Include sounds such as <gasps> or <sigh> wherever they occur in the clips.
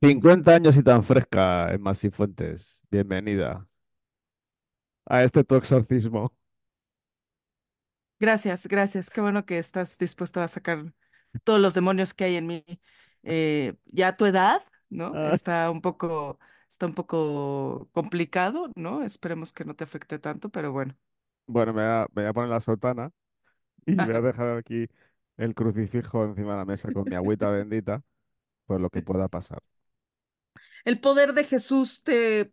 50 años y tan fresca, Emma Cifuentes. Bienvenida a este tu exorcismo. Gracias, gracias. Qué bueno que estás dispuesto a sacar todos los demonios que hay en mí. Eh, ya a tu edad, ¿no? Ah, Está un poco, está un poco complicado, ¿no? Esperemos que no te afecte tanto, pero bueno. Bueno, me voy a, me voy a poner la sotana y voy a dejar aquí el crucifijo encima de la mesa con mi agüita bendita, por lo que pueda pasar. El poder de Jesús te,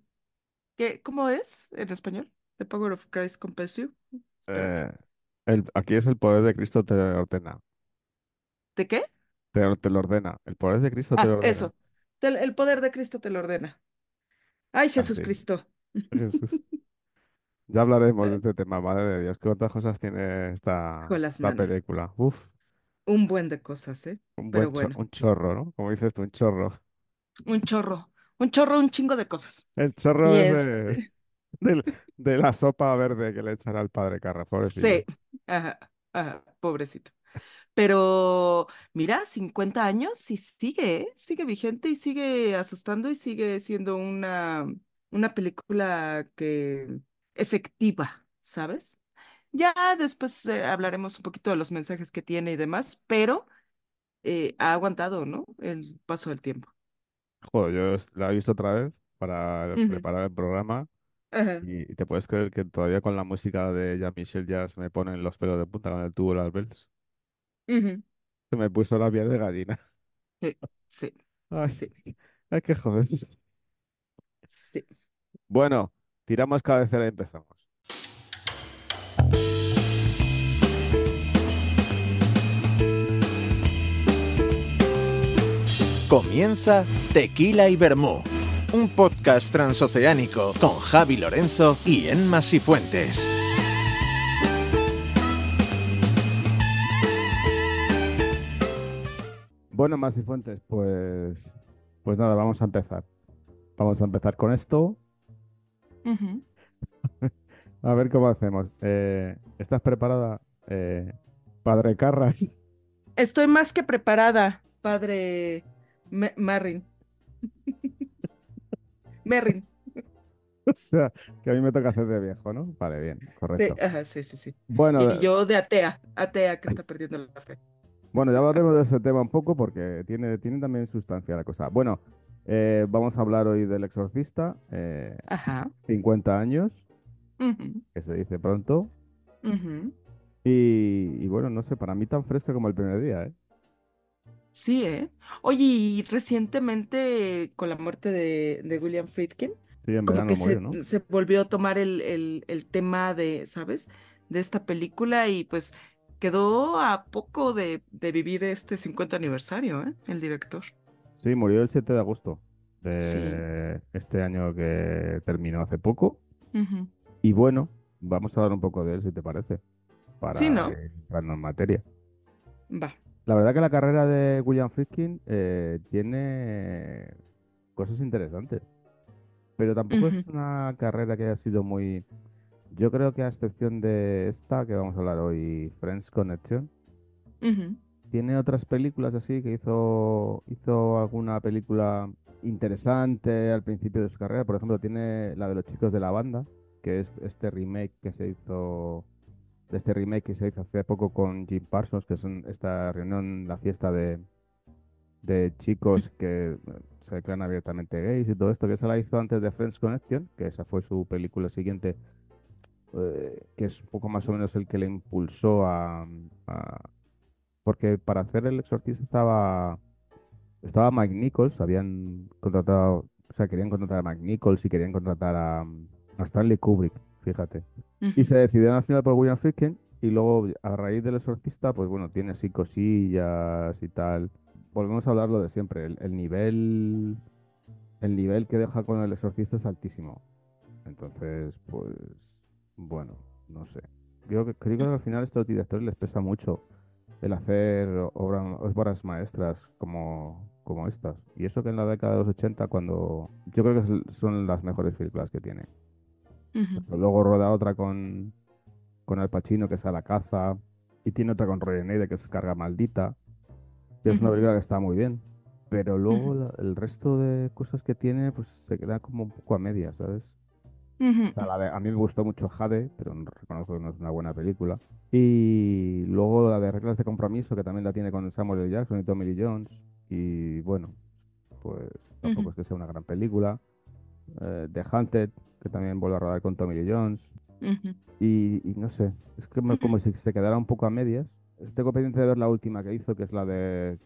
¿qué, cómo es en español? The power of Christ compels you. Eh, el, aquí es el poder de Cristo te ordena. ¿De qué? Te, te lo ordena. El poder de Cristo te lo Ah, ordena. eso. Te- el poder de Cristo te lo ordena. Ay, Jesús Así. Cristo. <laughs> Jesús. Ya hablaremos de este tema, madre de Dios. ¿Qué otras cosas tiene esta, esta película? Uf, Un buen de cosas, ¿eh? un buen Pero bueno. un chorro, ¿no? Como dices tú, un chorro. Un chorro, un chorro, un chingo de cosas. El chorro es de, <laughs> de la sopa verde que le echan al padre Carra, pobrecillo. sí, ajá, ajá, pobrecito. Pero mira, 50 años y sigue, ¿eh? Sigue vigente y sigue asustando y sigue siendo una, una película que efectiva, ¿sabes? Ya después eh, hablaremos un poquito de los mensajes que tiene y demás, pero eh, ha aguantado, ¿no? El paso del tiempo. Joder, yo la he visto otra vez para Ujú, preparar el programa Ajá, y, y te puedes creer que todavía con la música de Jean-Michel Jarre me ponen los pelos de punta con el tubo las bells. ujú, Se me puso la piel de gallina. Sí, sí, <laughs> Ay, sí, ay, qué joder. sí. Bueno, tiramos cabecera y empezamos. Comienza Tequila y Vermú, un podcast transoceánico con Javi Lorenzo y Emma Sifuentes. Bueno, Más y Fuentes, pues, pues nada, vamos a empezar. Vamos a empezar con esto. <laughs> A ver cómo hacemos. Eh, ¿estás preparada, eh, Padre Carras? Estoy más que preparada, padre Me- Marrin. <laughs> Merrin. <laughs> O sea, que a mí me toca hacer de viejo, ¿no? Vale, bien, Sí, correcto. ajá, sí, sí, sí. Bueno, Y yo de atea, atea que está perdiendo la fe. bueno, ya hablaremos de ese tema un poco porque tiene, tiene también sustancia la cosa. Bueno, eh, vamos a hablar hoy del Exorcista, eh, Ajá. 50 años, que se dice pronto. y bueno, no sé, para mí tan fresca como el primer día, ¿eh? Sí, ¿eh? Oye, y recientemente con la muerte de, de William Friedkin, Sí, en como que murió, se, ¿no? se volvió a tomar el, el, el tema de, ¿sabes? De esta película y pues quedó a poco de, de vivir este 50 aniversario, ¿eh? El director. Sí, murió el 7 de agosto Sí. de este año que terminó hace poco. Y bueno, vamos a hablar un poco de él, si te parece, Sí, para ¿no? ir entrando en materia. Va. La verdad que la carrera de William Friedkin eh, tiene cosas interesantes, pero tampoco es una carrera que haya sido muy... Yo creo que a excepción de esta que vamos a hablar hoy, Friends Connection, tiene otras películas así que hizo, hizo alguna película interesante al principio de su carrera. Por ejemplo, tiene la de los chicos de la banda, que es este remake que se hizo, de este remake que se hizo hace poco con Jim Parsons, que es esta reunión, la fiesta de, de chicos que eh, se declaran abiertamente gays y todo esto, que se la hizo antes de Friends Connection, que esa fue su película siguiente, eh, que es un poco más o menos el que le impulsó a, porque para hacer El Exorcista estaba, estaba Mike Nichols, habían contratado, o sea, querían contratar a Mike Nichols y querían contratar a Stanley Kubrick, fíjate. Y se al final por William Friedkin y luego a raíz del Exorcista, pues bueno, tiene así cosillas y tal. Volvemos a hablar lo de siempre, el, el nivel, el nivel que deja con El Exorcista es altísimo. Entonces, pues, bueno, no sé. Creo que, creo que al final a estos directores les pesa mucho el hacer obra- obras maestras como, como estas. Y eso que en la década de los 80, cuando yo creo que son las mejores películas que tiene. Pero luego roda otra con, con Al Pacino, que es A la caza, y tiene otra con Neide, que es Carga Maldita, que es una película que está muy bien. Pero luego la- el resto de cosas que tiene, pues se queda como un poco a medias, ¿sabes? Ujú, O sea, la de- a mí me gustó mucho Jade, pero no- reconozco que no es una buena película. Y luego la de Reglas de Compromiso, que también la tiene con Samuel L. Jackson y Tommy Lee Jones. Y bueno, pues tampoco es que sea una gran película. Eh, The Hunted, que también vuelve a rodar con Tommy Lee Jones. ujú, Y, y no sé, es que me- como si se quedara un poco a medias. Tengo pendiente de ver la última que hizo, que es la de...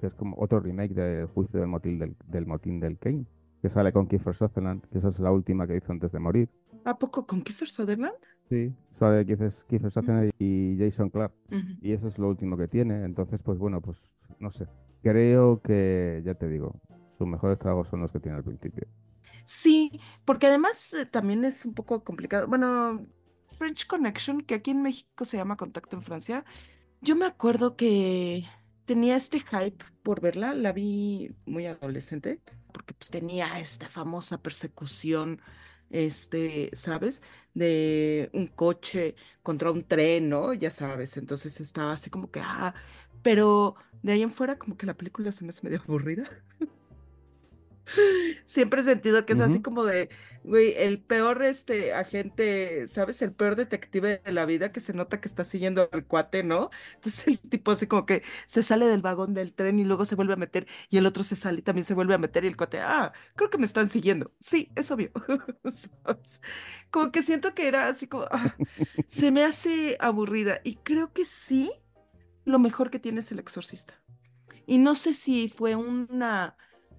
que es como otro remake del juicio del motín del, del motín del Kane, que sale con Kiefer Sutherland, que esa es la última que hizo antes de morir. ¿A poco con Kiefer Sutherland? Sí, sale Kiefer, Kiefer Sutherland y Jason Clarke. Ujú. Y eso es lo último que tiene. Entonces, pues bueno, pues no sé. Creo que, ya te digo, sus mejores tragos son los que tiene al principio. Sí, porque además eh, también es un poco complicado. Bueno, French Connection, que aquí en México se llama Contacto en Francia, yo me acuerdo que tenía este hype por verla, la vi muy adolescente, porque pues tenía esta famosa persecución, este, ¿sabes? De un coche contra un tren, ¿no? Ya sabes, entonces estaba así como que, ah, pero de ahí en fuera como que la película se me hace medio aburrida. <laughs> <laughs> Siempre he sentido que es así como de, güey, el peor este agente, ¿sabes? El peor detective de la vida que se nota que está siguiendo al cuate, ¿no? Entonces el tipo así como que se sale del vagón del tren y luego se vuelve a meter y el otro se sale y también se vuelve a meter y el cuate, ah, creo que me están siguiendo. Sí, es obvio. <laughs> ¿Sabes? Como que siento que era así como, ah, se me hace aburrida y creo que sí, lo mejor que tiene es el exorcista. Y no sé si fue una,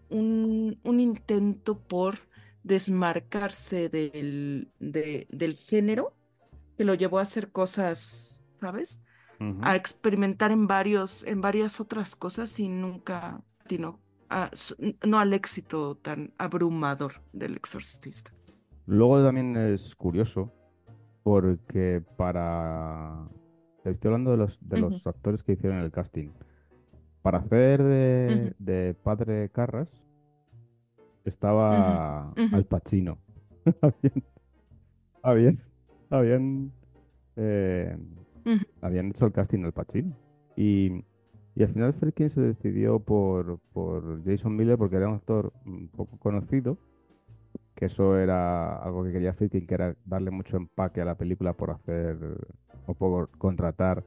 un, un intento por desmarcarse del, de- del género que lo llevó a hacer cosas, ¿sabes? A experimentar en varios, en varias otras cosas y nunca atinó a- no al éxito tan abrumador del exorcista. Luego también es curioso porque para... Estoy hablando de los, de los actores que hicieron el casting. Para hacer de, de Padre Carras estaba Al Pacino. <laughs> Habían, habían, habían, eh, habían hecho el casting Al Pacino. Y, y al final Friedkin se decidió por, por Jason Miller porque era un actor un poco conocido, que eso era algo que quería Friedkin, que era darle mucho empaque a la película por hacer o por contratar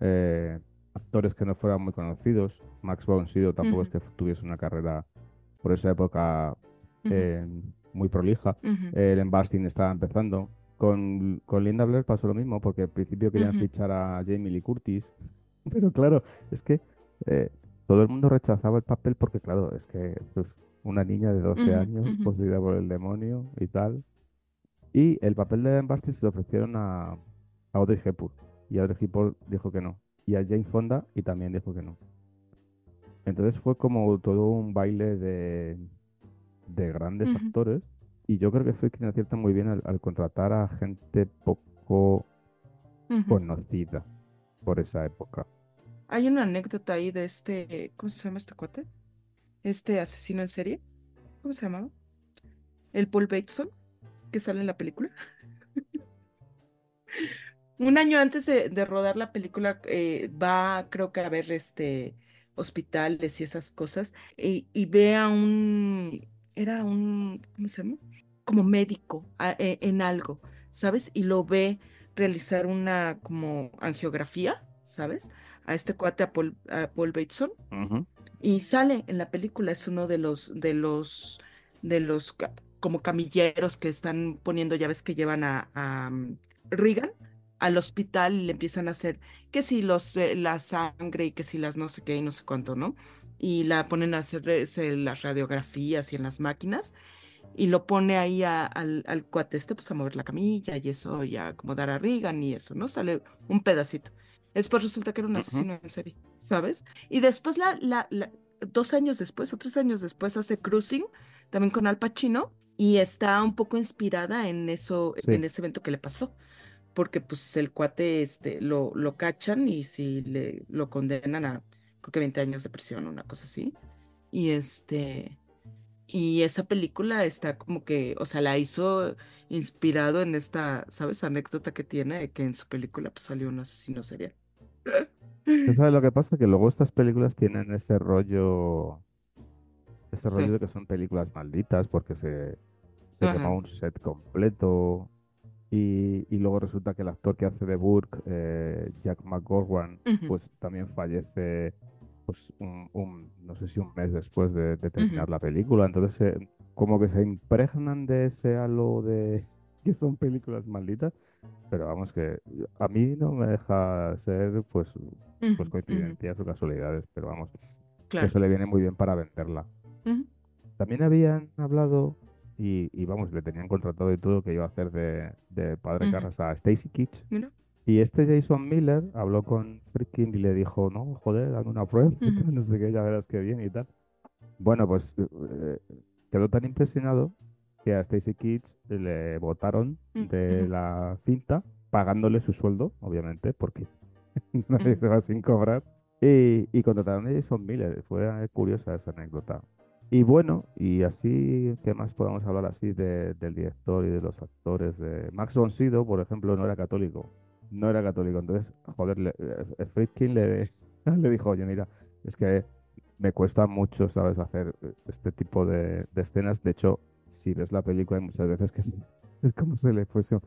eh, actores que no fueran muy conocidos. Max von Sydow tampoco es que tuviese una carrera por esa época eh, muy prolija. ujú, El Embasting estaba empezando. Con, con Linda Blair pasó lo mismo, porque al principio querían fichar a Jamie Lee Curtis, <laughs> pero claro, es que eh, todo el mundo rechazaba el papel porque, claro, es que pues, una niña de 12 ujú, años poseída por el demonio y tal. Y el papel de Embasting se lo ofrecieron a, a Audrey Hepburn. Y Audrey Hepburn dijo que no. Y a Jane Fonda y también dijo que no. Entonces fue como todo un baile de, de grandes actores. Y yo creo que fue quien acierta muy bien al, al contratar a gente poco conocida por esa época. Hay una anécdota ahí de este, ¿cómo se llama este cuate? Este asesino en serie. ¿Cómo se llamaba? El Paul Bateson, que sale en la película. <laughs> Un año antes de, de rodar la película, eh, va, creo que a ver este hospitales y esas cosas, y, y ve a un, era un, ¿cómo se llama? Como médico a- e- en algo, ¿sabes? Y lo ve realizar una como angiografía, ¿sabes? A este cuate, a Paul, a Paul Bateson, y sale en la película, es uno de los, de los, de los como camilleros que están poniendo llaves que llevan a, a mm, Reagan al hospital y le empiezan a hacer que si los, eh, la sangre y que si las no sé qué y no sé cuánto, ¿no? Y la ponen a hacer ese, las radiografías y en las máquinas y lo pone ahí a- al, al cuate este pues a mover la camilla y eso y a acomodar a Reagan y eso, ¿no? Sale un pedacito. Después resulta que era un asesino en serie, ¿sabes? Y después, la, la, la- dos años después o tres años después, hace Cruising, también con Al Pacino, y está un poco inspirada en eso, Sí. en ese evento que le pasó. Porque pues el cuate este, lo, lo cachan y si le lo condenan a creo que 20 años de prisión, una cosa así. Y este, y esa película está como que, o sea, la hizo inspirado en esta, ¿sabes? Anécdota que tiene de que en su película pues salió un asesino serial. ¿Tú <laughs> sabes lo que pasa? Que luego estas películas tienen ese rollo ese Sí. rollo de que son películas malditas porque se, se Ajá. un set completo y, y luego resulta que el actor que hace de Burke, eh, Jack McGowan, Ujú. pues también fallece pues un, un- no sé si un mes después de, de terminar Ujú. la película. Entonces, eh, como que se impregnan de ese halo de <laughs> que son películas malditas, pero vamos que a mí no me deja ser pues, pues Ujú, ujú, coincidencias o casualidades, pero vamos, que Claro. eso le viene muy bien para venderla. También habían hablado y, y vamos, le tenían contratado y todo que iba a hacer de, de padre Ujú. Carras a Stacy Kitsch. Y este Jason Miller habló con Friedkin y le dijo, no, joder, dame una prueba, <laughs> Ujú. tal, no sé qué, ya verás qué bien y tal. Bueno, pues eh, quedó tan impresionado que a Stacy Kitsch le votaron de Ujú. la cinta, pagándole su sueldo, obviamente, porque <laughs> nadie se va sin cobrar. Y, y contrataron a Jason Miller. Fue eh, curiosa esa anécdota. Y bueno, y así, ¿qué más podemos hablar así de- del director y de los actores? De Max von Sydow, por ejemplo, no era católico. No era católico. Entonces, joder, le, eh, Friedkin le, <laughs> le dijo, oye, mira, es que me cuesta mucho, ¿sabes?, hacer eh, este tipo de, de escenas. De hecho, si ves la película, hay muchas veces que sí, <laughs> es como se le fuese,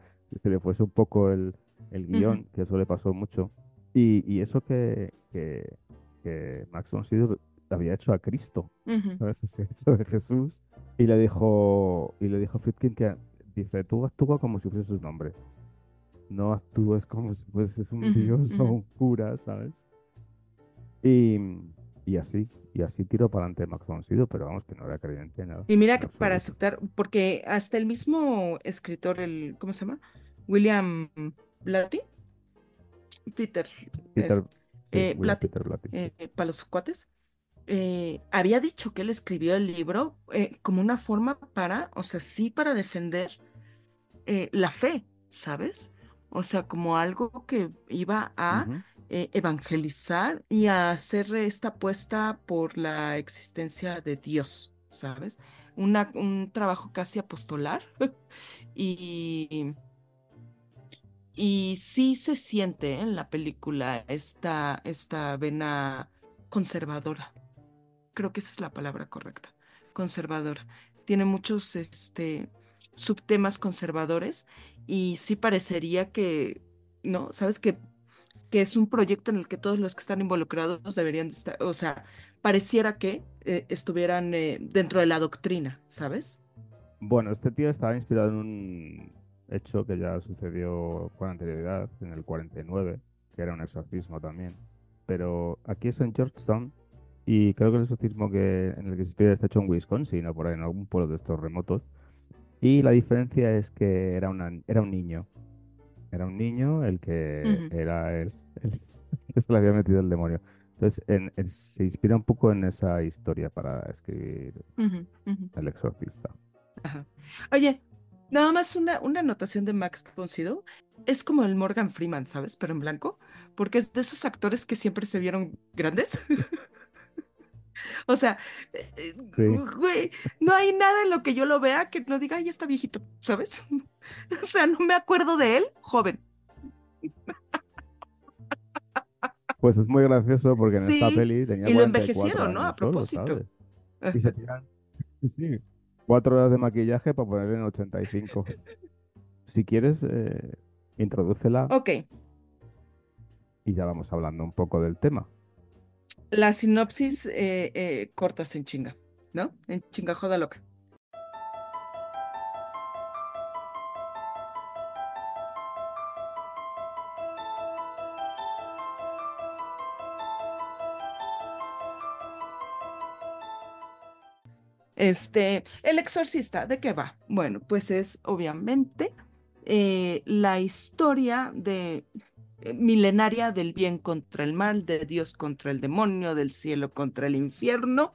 se le fuese un poco el, el guion, que eso le pasó mucho. Y, y eso que, que, que Max von Sydow había hecho a Cristo, Ujú. ¿sabes? <laughs> Ese hecho de Jesús. Y le dijo, y le dijo a Friedkin que dice, tú actúa como si fuese su nombre. No actúes como si fueses un dios o un cura, ¿sabes? Y, y así, y así tiró para adelante Max von Sydow, pero vamos, que no era creyente, nada, Y mira que para aceptar, porque hasta el mismo escritor, el, ¿cómo se llama? William Blatty, Peter, Peter, sí, eh, William Blatty, Peter Blatty, eh, para los cuates, eh, había dicho que él escribió el libro eh, como una forma para, o sea, sí para defender eh, la fe, ¿sabes? O sea, como algo que iba a evangelizar y a hacer esta apuesta por la existencia de Dios, ¿sabes? Una- un trabajo casi apostolar <laughs> y, y sí se siente en la película esta, esta vena conservadora. Creo que esa es la palabra correcta, conservadora. Tiene muchos este, subtemas conservadores y sí parecería que, ¿no? ¿Sabes? Que, que es un proyecto en el que todos los que están involucrados deberían de estar, o sea, pareciera que eh, estuvieran eh, dentro de la doctrina, ¿sabes? Bueno, este tío estaba inspirado en un hecho que ya sucedió con anterioridad, en el 49, que era un exorcismo también. Pero aquí es en Georgetown y creo que el exorcismo que, en el que se inspira está hecho en Wisconsin o por ahí, en algún pueblo de estos remotos. Y la diferencia es que era, una, era un niño. Era un niño el que Ujú. era el, el <laughs> que se le había metido el demonio. Entonces, en- en- se inspira un poco en esa historia para escribir Ujú, ujú. El Exorcista. Ajá. Oye, nada más una, una anotación de Max von Sydow. Es como el Morgan Freeman, ¿sabes? Pero en blanco, porque es de esos actores que siempre se vieron grandes. <laughs> <laughs> O sea, eh, eh, Sí. güey, no hay nada en lo que yo lo vea que no diga, ay, está viejito, ¿sabes? <laughs> O sea, no me acuerdo de él joven. Pues es muy gracioso porque en esta Sí, peli tenía y lo 44 envejecieron, ¿no? A solo, propósito. Y se tiran <laughs> sí, cuatro horas de maquillaje para ponerle en 85. Si quieres, eh, introdúcela Ok, y ya vamos hablando un poco del tema. La sinopsis eh, eh, cortas en chinga, ¿no? En chinga joda loca. Este, El Exorcista, ¿de qué va? Bueno, pues es obviamente eh, la historia de milenaria del bien contra el mal, de Dios contra el demonio, del cielo contra el infierno,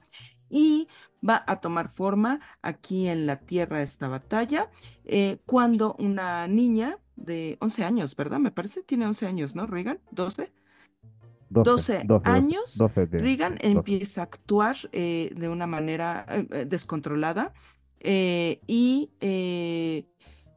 y va a tomar forma aquí en la tierra esta batalla, eh, cuando una niña de 11 años, ¿verdad? Me parece, tiene 11 años, ¿no, Reagan? ¿12? 12, 12 12, 12, años, 12 tiene, Reagan sí, 12. empieza a actuar eh, de una manera eh, eh, descontrolada eh, y eh,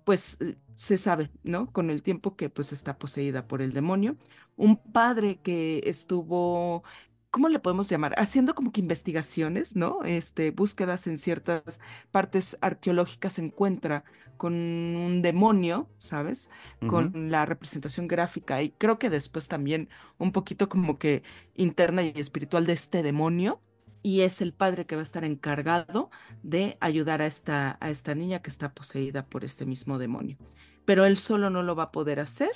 pues eh, se sabe, ¿no? Con el tiempo que pues está poseída por el demonio. Un padre que estuvo ¿cómo le podemos llamar? Haciendo como que investigaciones, ¿no? Este, búsquedas en ciertas partes arqueológicas se encuentra con un demonio, ¿sabes? Con la representación gráfica y creo que después también un poquito como que interna y espiritual de este demonio. Y es el padre que va a estar encargado de ayudar a esta, a esta niña que está poseída por este mismo demonio. Pero él solo no lo va a poder hacer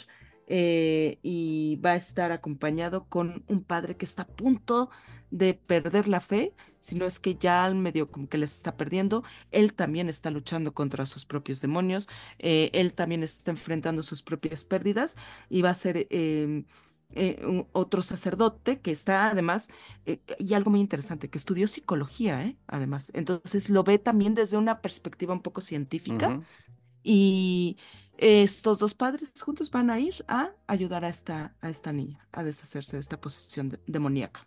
eh, y va a estar acompañado con un padre que está a punto de perder la fe, si no es que ya al medio como que le está perdiendo, él también está luchando contra sus propios demonios, eh, él también está enfrentando sus propias pérdidas y va a ser em, eh, un- otro sacerdote que está además, eh, y algo muy interesante, que estudió psicología, ¿eh? Además, entonces lo ve también desde una perspectiva un poco científica y estos dos padres juntos van a ir a ayudar a esta, a esta niña a deshacerse de esta posesión de- demoníaca.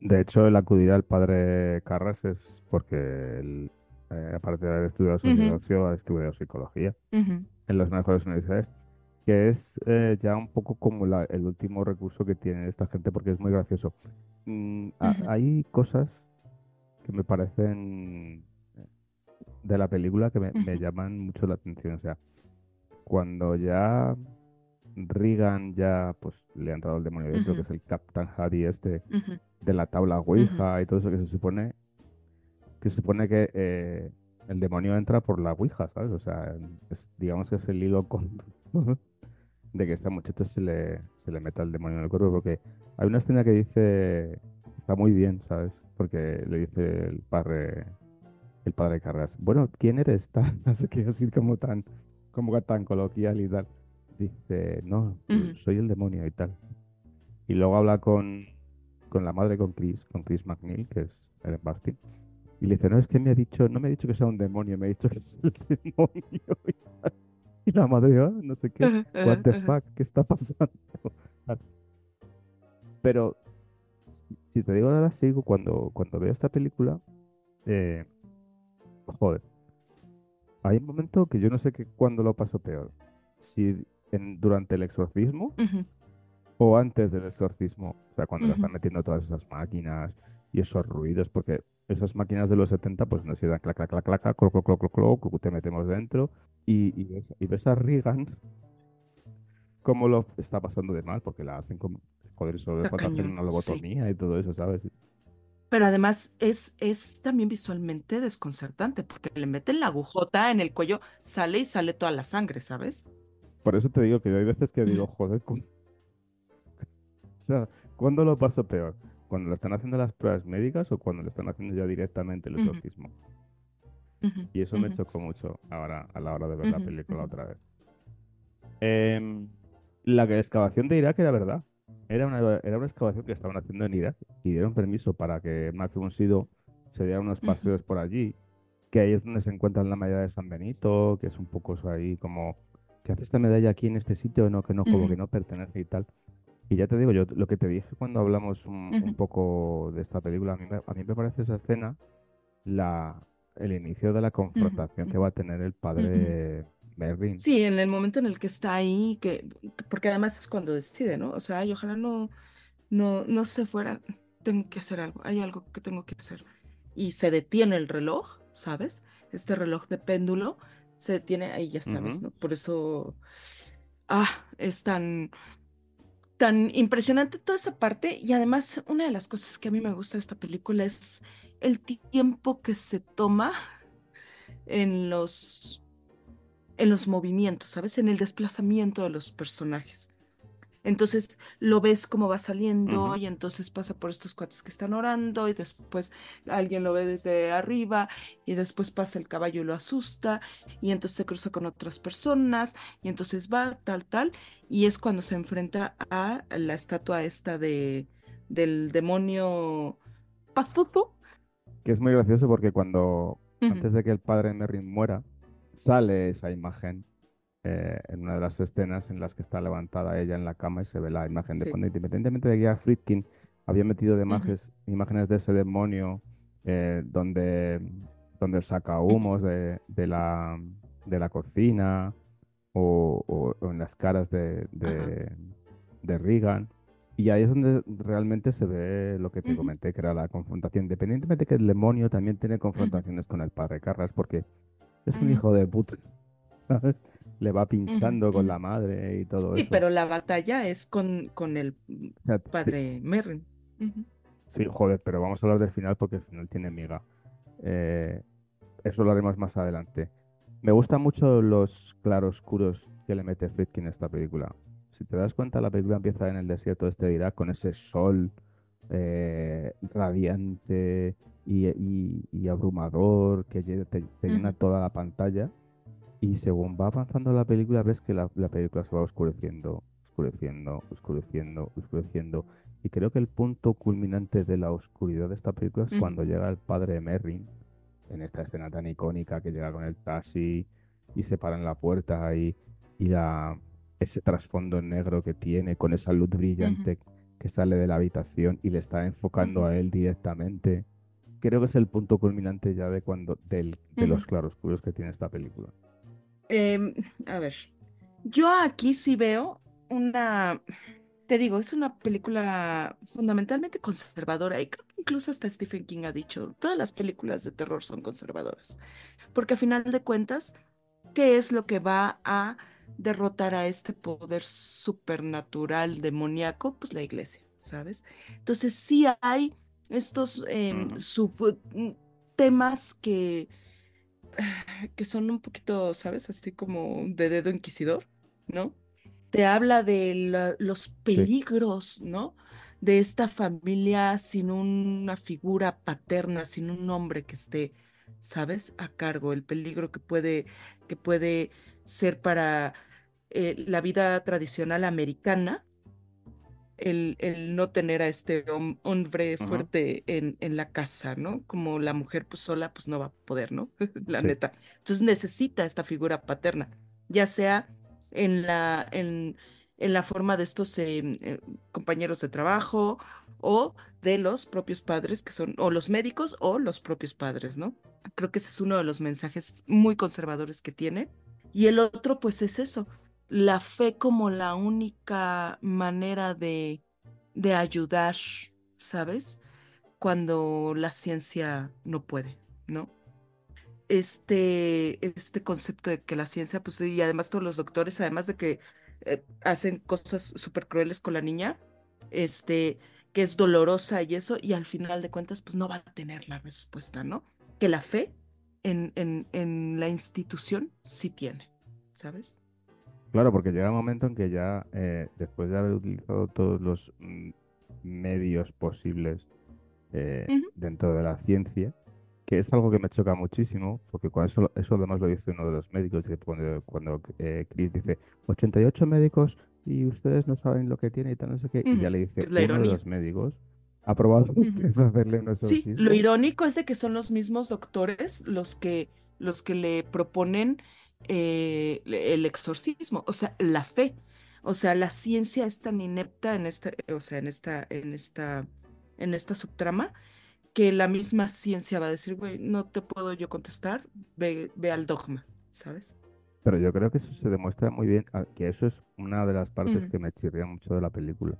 De hecho, el acudir al padre Carras es porque él, eh, aparte de haber estudiado Ujú. socio, ha estudiado psicología en las mejores universidades, que es eh, ya un poco como la- el último recurso que tiene esta gente porque es muy gracioso. Mm, hay cosas que me parecen eh, de la película que me, me llaman mucho la atención. O sea, cuando ya Regan ya pues le ha entrado el demonio dentro, que es el Captain Hardy este de la tabla Ouija y todo eso que se supone que se supone que eh, el demonio entra por la Ouija, ¿sabes? O sea, es- digamos que es el hilo <laughs> conductor de que esta muchacha se le, se le meta el demonio en el cuerpo, porque hay una escena que dice, está muy bien, ¿sabes? Porque le dice el padre, el padre Carras, bueno, ¿quién eres? Tan, <laughs> así que así como tan, como que tan coloquial y tal. Dice, no, soy el demonio y tal. Y luego habla con, con la madre, con Chris, con Chris McNeil, que es Ellen Barstein. Y le dice, no, es que me ha dicho, no me ha dicho que sea un demonio, me ha dicho que es el <laughs> demonio. Y, tal. Y la madre, "Ah, no sé qué, what the fuck, ¿qué está pasando? <laughs> Pero, si si te digo la verdad, sigo cuando, cuando veo esta película, eh, joder, hay un momento que yo no sé que cuándo lo paso peor. Si en, durante el exorcismo Ujú, o antes del exorcismo. O sea, cuando le ujú, están metiendo todas esas máquinas y esos ruidos, porque esas máquinas de los 70 pues nos iban clac, clac, clac, clac, clac, cloc, cloc, cloc, cloc, te metemos dentro y, y ves, y ves a Regan cómo lo está pasando de mal, porque la hacen como, joder, solo le falta hacer una sí. lobotomía y todo eso, ¿sabes? Pero además es, es también visualmente desconcertante porque le meten la agujota en el cuello, sale y sale toda la sangre, ¿sabes? Por eso te digo que hay veces que digo, joder, ¿cómo- <laughs> o sea, ¿cuándo lo paso peor? ¿Cuando le están haciendo las pruebas médicas o cuando le están haciendo ya directamente el exorcismo? Y eso me chocó mucho ahora a la hora de ver la película otra vez. Em, la excavación de Irak era verdad. Era una, era una excavación que estaban haciendo en Irak y dieron permiso para que Max von Sydow se diera unos paseos por allí, que ahí es donde se encuentra la medalla de San Benito, que es un poco eso ahí como, ¿qué hace esta medalla aquí en este sitio? No, que no, como que ujú, no pertenece y tal. Y ya te digo, yo lo que te dije cuando hablamos un, un ujú, poco de esta película, a mí a mí me parece esa escena la, el inicio de la confrontación que va a tener el padre Sí, en el momento en el que está ahí, que, porque además es cuando decide, ¿no? O sea, ay, ojalá no, no, no se fuera, tengo que hacer algo, hay algo que tengo que hacer. Y se detiene el reloj, ¿sabes? Este reloj de péndulo se detiene ahí, ya sabes. ¿no? Por eso, ah, es tan, tan impresionante toda esa parte. Y además, una de las cosas que a mí me gusta de esta película es el tiempo que se toma en los, en los movimientos, ¿sabes? En el desplazamiento de los personajes. Entonces lo ves como va saliendo y entonces pasa por estos cuates que están orando y después alguien lo ve desde arriba y después pasa el caballo y lo asusta y entonces se cruza con otras personas y entonces va tal tal y es cuando se enfrenta a la estatua esta de del demonio Pazuzu. Que es muy gracioso porque cuando, antes de que el padre Merrin muera, sale esa imagen eh, en una de las escenas en las que está levantada ella en la cama y se ve la imagen de Sí. fondo. Independientemente de que ya Friedkin había metido de imágenes, imágenes de ese demonio eh, donde, donde saca humos de, de la, de la cocina o, o- o en las caras de, de, de Regan. Y ahí es donde realmente se ve lo que te comenté, que era la confrontación. Independientemente que el demonio también tiene confrontaciones con el padre Carras, porque es un hijo de puta, <laughs> ¿sabes? Le va pinchando con la madre y todo Sí, eso. pero la batalla es con, con el O sea, te- padre Merrin. Sí, joder, pero vamos a hablar del final porque el final tiene miga. Eh, eso lo haremos más adelante. Me gustan mucho los claroscuros que le mete Friedkin a esta película. Si te das cuenta, la película empieza en el desierto este de Irak con ese sol eh, radiante y, y- y abrumador que te, te llena toda la pantalla. Y según va avanzando la película, ves que la, la película se va oscureciendo, oscureciendo, oscureciendo, oscureciendo. Y creo que el punto culminante de la oscuridad de esta película es cuando llega el padre Merrin en esta escena tan icónica que llega con el taxi y se para en la puerta y, y la, ese trasfondo negro que tiene con esa luz brillante que sale de la habitación y le está enfocando a él directamente. Creo que es el punto culminante ya de cuando del, de los claroscuros que tiene esta película. Em, a ver, yo aquí sí veo una, te digo, es una película fundamentalmente conservadora y creo que incluso hasta Stephen King ha dicho, todas las películas de terror son conservadoras, porque a final de cuentas, ¿qué es lo que va a derrotar a este poder supernatural demoníaco? Pues la iglesia, ¿sabes? Entonces sí hay estos sub- temas que que son un poquito, ¿sabes? Así como de dedo inquisidor, ¿no? Te habla de la- los Sí, peligros, ¿no? De esta familia sin una figura paterna, sin un hombre que esté, ¿sabes? A cargo, el peligro que puede, que puede ser para eh, la vida tradicional americana el, el no tener a este hom- hombre fuerte en, en la casa, ¿no? Como la mujer pues sola pues no va a poder, ¿no? <laughs> La sí. neta. Entonces necesita esta figura paterna, ya sea en la, en, en la forma de estos eh, eh, compañeros de trabajo o de los propios padres que son, o los médicos o los propios padres, ¿no? Creo que ese es uno de los mensajes muy conservadores que tiene. Y el otro pues es eso la fe como la única manera de, de ayudar, ¿sabes? Cuando la ciencia no puede, ¿no? Este, este concepto de que la ciencia, pues, y además todos los doctores, además de que eh, hacen cosas súper crueles con la niña, este, que es dolorosa y eso, y al final de cuentas, pues no va a tener la respuesta, ¿no? Que la fe en, en, en la institución sí tiene, ¿sabes? Claro, porque llega un momento en que ya, eh, después de haber utilizado todos los mm, medios posibles eh, dentro de la ciencia, que es algo que me choca muchísimo, porque cuando eso, eso además lo dice uno de los médicos, cuando, cuando eh, Chris dice 88 médicos y ustedes no saben lo que tiene y tal, no sé qué, y ya le dice uno de los médicos, ¿ha probado usted <laughs> hacerle Sí, lo irónico es de que son los mismos doctores los que, los que le proponen eh, el exorcismo, o sea, la fe. O sea, la ciencia es tan inepta en esta, o sea, en esta, en esta, en esta subtrama, que la misma ciencia va a decir, güey, no te puedo yo contestar, ve, ve al dogma, ¿sabes? Pero yo creo que eso se demuestra muy bien, ah, que eso es una de las partes que me chirría mucho de la película.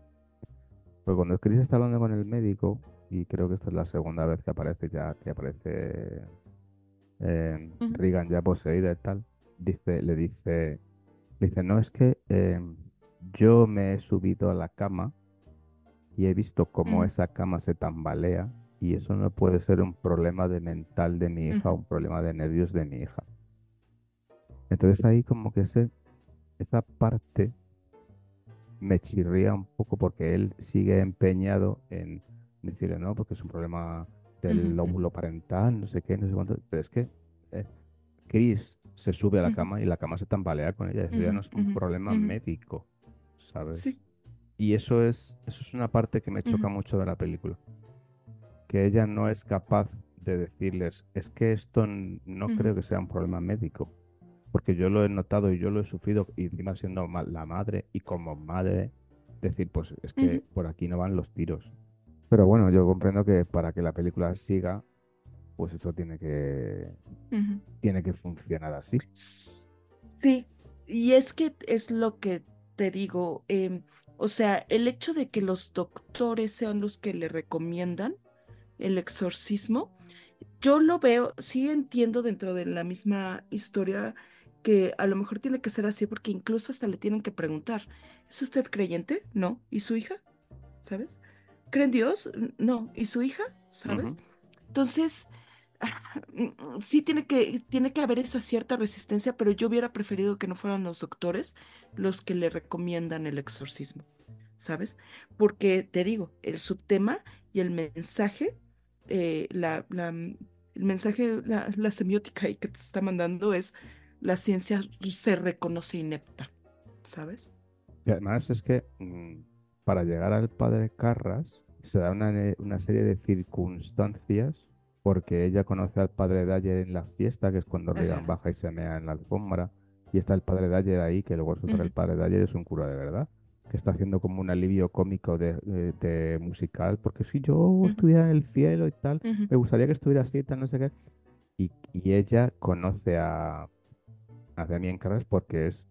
Porque cuando Chris está hablando con el médico, y creo que esta es la segunda vez que aparece ya, que aparece eh, Regan ya poseída y tal, dice, le dice, le dice, no, es que eh, yo me he subido a la cama y he visto cómo ujú, esa cama se tambalea y eso no puede ser un problema de mental de mi hija, ujú, un problema de nervios de mi hija. Entonces ahí como que ese, esa parte me chirría un poco porque él sigue empeñado en decirle no, porque es un problema del lóbulo parental, no sé qué, no sé cuánto. Pero es que eh, Chris se sube a la cama y la cama se tambalea con ella. Eso ya no es un problema médico, ¿sabes? Sí. Y eso es, eso es una parte que me choca mucho de la película. Que ella no es capaz de decirles, es que esto no creo que sea un problema médico. Porque yo lo he notado y yo lo he sufrido, y encima siendo la madre y como madre, decir, pues es que ujú, por aquí no van los tiros. Pero bueno, yo comprendo que para que la película siga, pues eso tiene que, ujú. tiene que funcionar así. Sí, y es que es lo que te digo, em, O sea, el hecho de que los doctores sean los que le recomiendan el exorcismo, yo lo veo, sí entiendo dentro de la misma historia que a lo mejor tiene que ser así porque incluso hasta le tienen que preguntar, ¿es usted creyente? No. ¿Y su hija? ¿Sabes? ¿Cree en Dios? No. ¿Y su hija? ¿Sabes? Entonces, <laughs> ah, mm, sí tiene que, tiene que haber esa cierta resistencia, pero yo hubiera preferido que no fueran los doctores los que le recomiendan el exorcismo, ¿sabes? Porque te digo, el subtema y el mensaje, eh, la, la- el mensaje, la, la semiótica ahí que te está mandando es la ciencia se reconoce inepta, ¿sabes? Y además es que mm, para llegar al padre Carras se da una, serie de circunstancias porque ella conoce al padre Dyer en la fiesta, que es cuando Regan baja y se mea en la alfombra, y está el padre Dyer ahí, que luego resulta que el padre Dyer es un cura de verdad, que está haciendo como un alivio cómico de, de- de musical, porque si yo estuviera en el cielo y tal, me gustaría que estuviera así y tal, no sé qué. Y, y ella conoce a, a Damien Carras porque es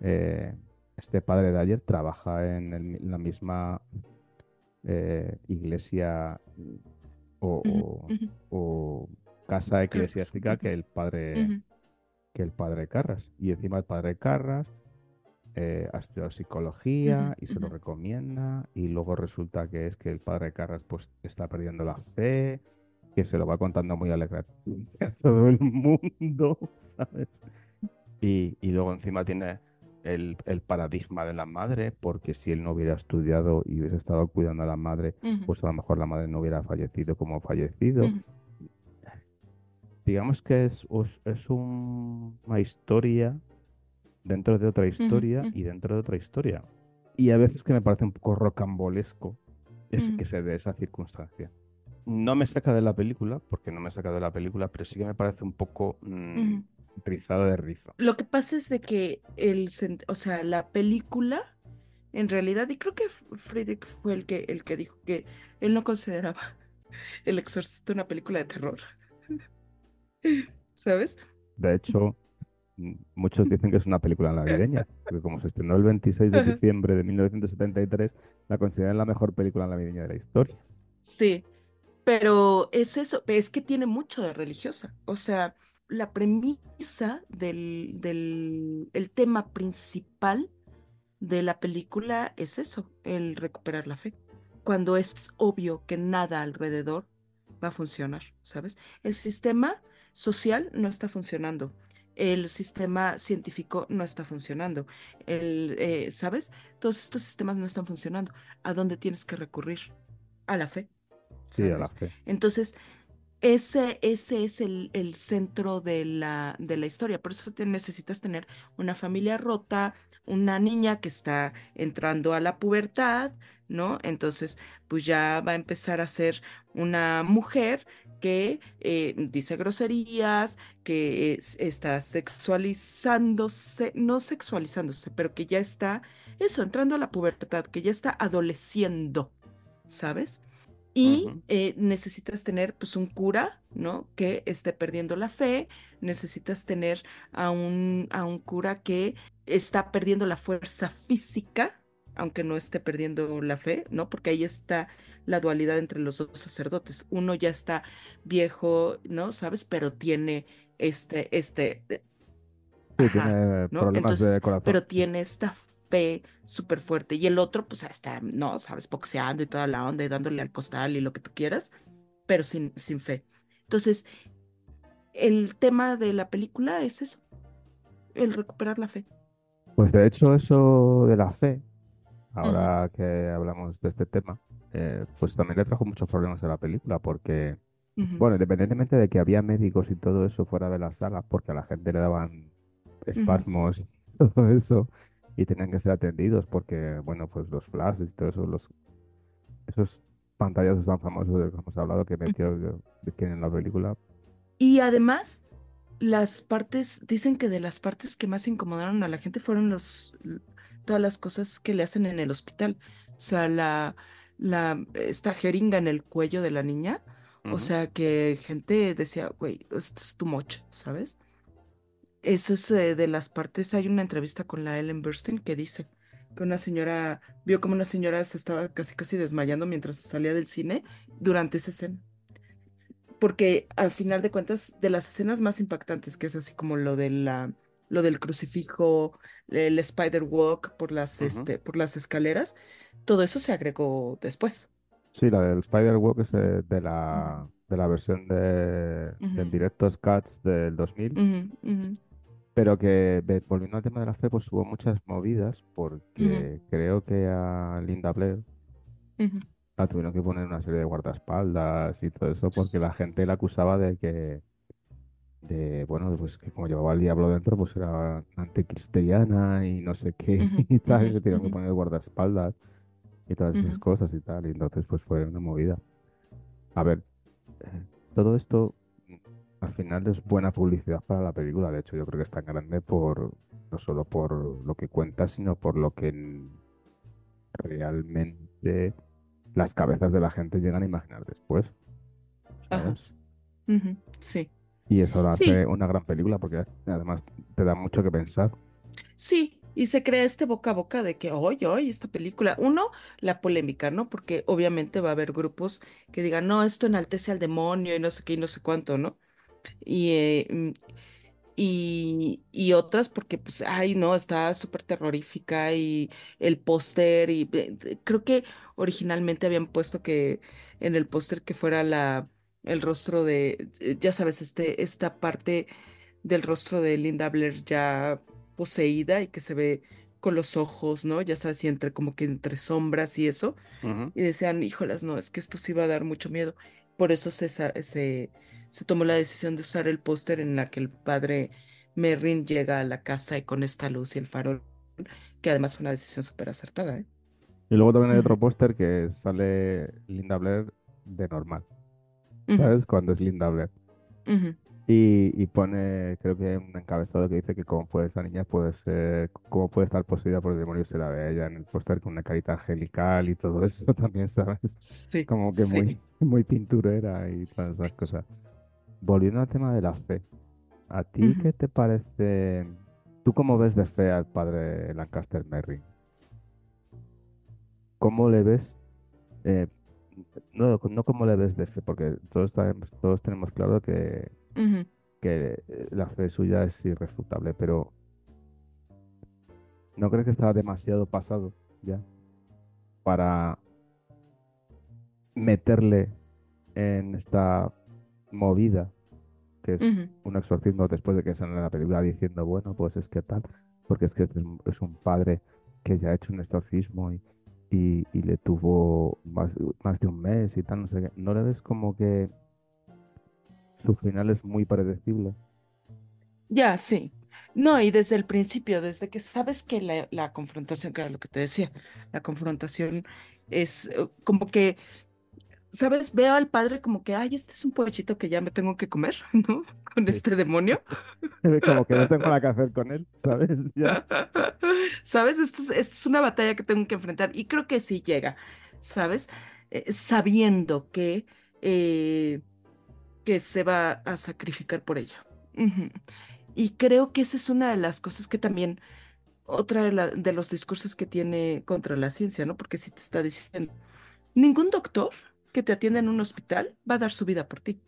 eh, este padre de ayer trabaja en, el la misma eh, iglesia mm, o, casa eclesiástica que el padre que el padre Carras. Y encima el padre Carras eh, ha estudiado psicología y se lo recomienda. Y luego resulta que es que el padre Carras pues está perdiendo la fe, que se lo va contando muy alegre a <laughs> todo el mundo, <laughs> ¿sabes? Y, y luego encima tiene el, el paradigma de la madre, porque si él no hubiera estudiado y hubiese estado cuidando a la madre, pues a lo mejor la madre no hubiera fallecido como ha fallecido. Digamos que es, es un- una historia dentro de otra historia y dentro de otra historia. Y a veces que me parece un poco rocambolesco es que se dé esa circunstancia. No me saca de la película, porque no me saca de la película, pero sí que me parece un poco mm. Rizado de rizo. Lo que pasa es de que el, o sea, la película, en realidad, y creo que Friedrich fue el que, el que dijo que él no consideraba <laughs> El Exorcista una película de terror, ¿sabes? De hecho, muchos dicen que es una película navideña, porque como se estrenó el 26 de diciembre de 1973, la consideran la mejor película navideña de la historia. Sí, pero es eso, es que tiene mucho de religiosa. O sea, la premisa del, del el tema principal de la película es eso, el recuperar la fe. Cuando es obvio que nada alrededor va a funcionar, ¿sabes? El sistema social no está funcionando. El sistema científico no está funcionando. El, eh, ¿sabes? Todos estos sistemas no están funcionando. ¿A dónde tienes que recurrir? A la fe. Sí, a la fe. Entonces, ese, ese es el, el centro de la, de la historia. Por eso te necesitas tener una familia rota, una niña que está entrando a la pubertad, ¿no? Entonces, pues ya va a empezar a ser una mujer que eh, dice groserías, que es- está sexualizándose, no sexualizándose, pero que ya está, eso, entrando a la pubertad, que ya está adoleciendo, ¿sabes? Y eh, necesitas tener pues un cura, ¿no? Que esté perdiendo la fe, necesitas tener a un, a un cura que está perdiendo la fuerza física, aunque no esté perdiendo la fe, ¿no? Porque ahí está la dualidad entre los dos sacerdotes. Uno ya está viejo, ¿no? ¿Sabes? Pero tiene este, este, Sí, tiene ¿no? problemas Entonces, de corazón. pero tiene esta fe súper fuerte. Y el otro, pues está, no, sabes, boxeando y toda la onda y dándole al costal y lo que tú quieras, pero sin, sin fe. Entonces, el tema de la película es eso, el recuperar la fe. Pues de hecho eso de la fe, ahora que hablamos de este tema, eh, pues también le trajo muchos problemas a la película, porque, Ujú, bueno, independientemente de que había médicos y todo eso fuera de la sala, porque a la gente le daban espasmos y <laughs> todo eso, y tenían que ser atendidos, porque, bueno, pues los flashes y todo eso, los, esos pantallazos tan famosos de los que hemos hablado que metió que en la película, Y además, las partes, dicen que de las partes que más incomodaron a la gente fueron los, todas las cosas que le hacen en el hospital. O sea, la, la, esta jeringa en el cuello de la niña. O sea, que gente decía, güey, esto es too much, ¿sabes? Eso es eh, de las partes. Hay una entrevista con la Ellen Burstyn que dice que una señora vio como una señora se estaba casi casi desmayando mientras salía del cine durante esa escena. Porque al final de cuentas, de las escenas más impactantes, que es así como lo de la, lo del crucifijo, el spider walk por las, este, por las escaleras, todo eso se agregó después. Sí, la del Spider-Walk es eh, de la, de la versión de, del Ujú. Director's Cuts del 2000, Ujú, ujú, pero que volviendo al tema de la fe, pues hubo muchas movidas porque creo que a Linda Blair la tuvieron que poner una serie de guardaespaldas y todo eso porque la gente la acusaba de que, de, bueno, pues que como llevaba el diablo dentro, pues era anticristiana y no sé qué <laughs> y tal, y le tuvieron que poner guardaespaldas y todas esas cosas y tal, y entonces pues fue una movida. A ver, eh, todo esto al final es buena publicidad para la película, de hecho yo creo que es tan grande por, no solo por lo que cuenta, sino por lo que realmente las cabezas de la gente llegan a imaginar después. ¿sabes? Sí. Y eso lo Sí, hace una gran película porque además te da mucho que pensar. Sí, y se crea este boca a boca de que, oye, oye, esta película, uno, la polémica, ¿no? Porque obviamente va a haber grupos que digan, no, esto enaltece al demonio y no sé qué y no sé cuánto, ¿no? Y, eh, mm, y, y otras porque, pues, ay, no, está súper terrorífica y el póster y creo que originalmente habían puesto que en el póster que fuera la, el rostro de, eh, ya sabes, este, esta parte del rostro de Linda Blair ya poseída y que se ve con los ojos, ¿no? Ya sabes, y entre como que entre sombras y eso. Y decían, híjolas, no, es que esto sí va a dar mucho miedo. Por eso se, se, se tomó la decisión de usar el póster en la que el padre Merrin llega a la casa y con esta luz y el farol, que además fue una decisión súper acertada, ¿eh? Y luego también hay otro póster que sale Linda Blair de normal, ¿sabes? Cuando es Linda Blair. ujú. Y, y pone, creo que hay un encabezado que dice que cómo puede esta niña puede ser, cómo puede estar poseída por el demonio se la ve ella en el póster con una carita angelical y todo eso <laughs> también, ¿sabes? Sí, Como que sí, muy, muy pinturera y todas esas cosas. Volviendo al tema de la fe, ¿a ti qué te parece? ¿Tú cómo ves de fe al padre Lancaster Merry? ¿Cómo le ves? eh, no, no cómo le ves de fe, porque todos, sabemos- todos tenemos claro que que eh, la fe suya es irrefutable, pero ¿no crees que está demasiado pasado ya para meterle en esta movida que es un exorcismo después de que sale la película diciendo, bueno, pues es que tal, porque es que es un, padre que ya ha hecho un exorcismo y, y, y le tuvo más, más de un mes y tal, no sé qué. ¿No le ves como que su final es muy predecible? Ya, sí. No, y desde el principio, desde que sabes que la, la confrontación, que era lo que te decía, la confrontación es eh, como que, ¿sabes? Veo al padre como que, ay, este es un pollito que ya me tengo que comer, <laughs> ¿no? Con Sí. este demonio. <laughs> Como que no tengo <laughs> nada que hacer con él, ¿sabes? Ya. ¿Sabes? Esto es, esto es una batalla que tengo que enfrentar y creo que sí llega, ¿sabes? Eh, sabiendo que, eh, que se va a sacrificar por ella. Y creo que esa es una de las cosas que también, otra de, la- de los discursos que tiene contra la ciencia, ¿no? Porque si te está diciendo, ningún doctor que te atienda en un hospital va a dar su vida por ti,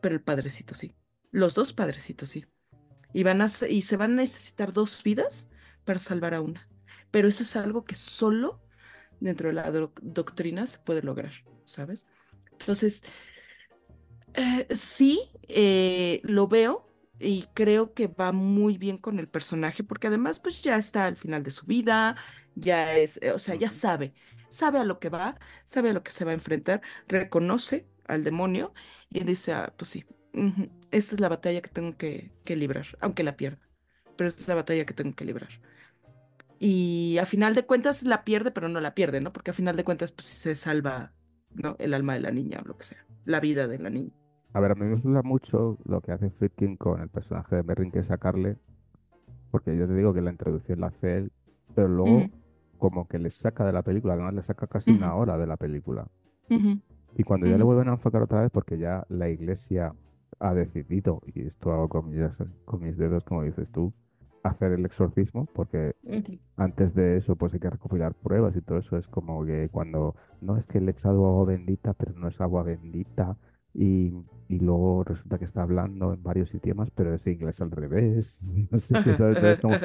pero el padrecito sí. Los dos padrecitos sí. Y, van a, se- y se van a necesitar dos vidas para salvar a una. Pero eso es algo que solo dentro de la doc- doctrina se puede lograr, ¿sabes? Entonces, eh, sí, eh, lo veo y creo que va muy bien con el personaje porque además pues ya está al final de su vida, ya es, eh, o sea, ya sabe, sabe a lo que va, sabe a lo que se va a enfrentar, reconoce al demonio y dice, ah, pues sí, esta es la batalla que tengo que, que librar, aunque la pierda, pero esta es la batalla que tengo que librar. Y a final de cuentas la pierde, pero no la pierde, ¿no? Porque a final de cuentas pues sí se salva, ¿no? El alma de la niña o lo que sea, la vida de la niña. A ver, a mí me gusta mucho lo que hace Friedkin con el personaje de Merrin, que es sacarle, porque yo te digo que la introducción la hace él, pero luego como que le saca de la película, además le saca casi una hora de la película. Y cuando ya le vuelven a enfocar otra vez, porque ya la iglesia ha decidido, y esto hago con mis dedos, como dices tú, hacer el exorcismo, porque antes de eso pues hay que recopilar pruebas y todo eso. Es como que cuando no es que le he echado agua bendita, pero no es agua bendita y, y luego resulta que está hablando en varios idiomas, pero es inglés al revés, <laughs> no sé qué, ¿sabes? Entonces como,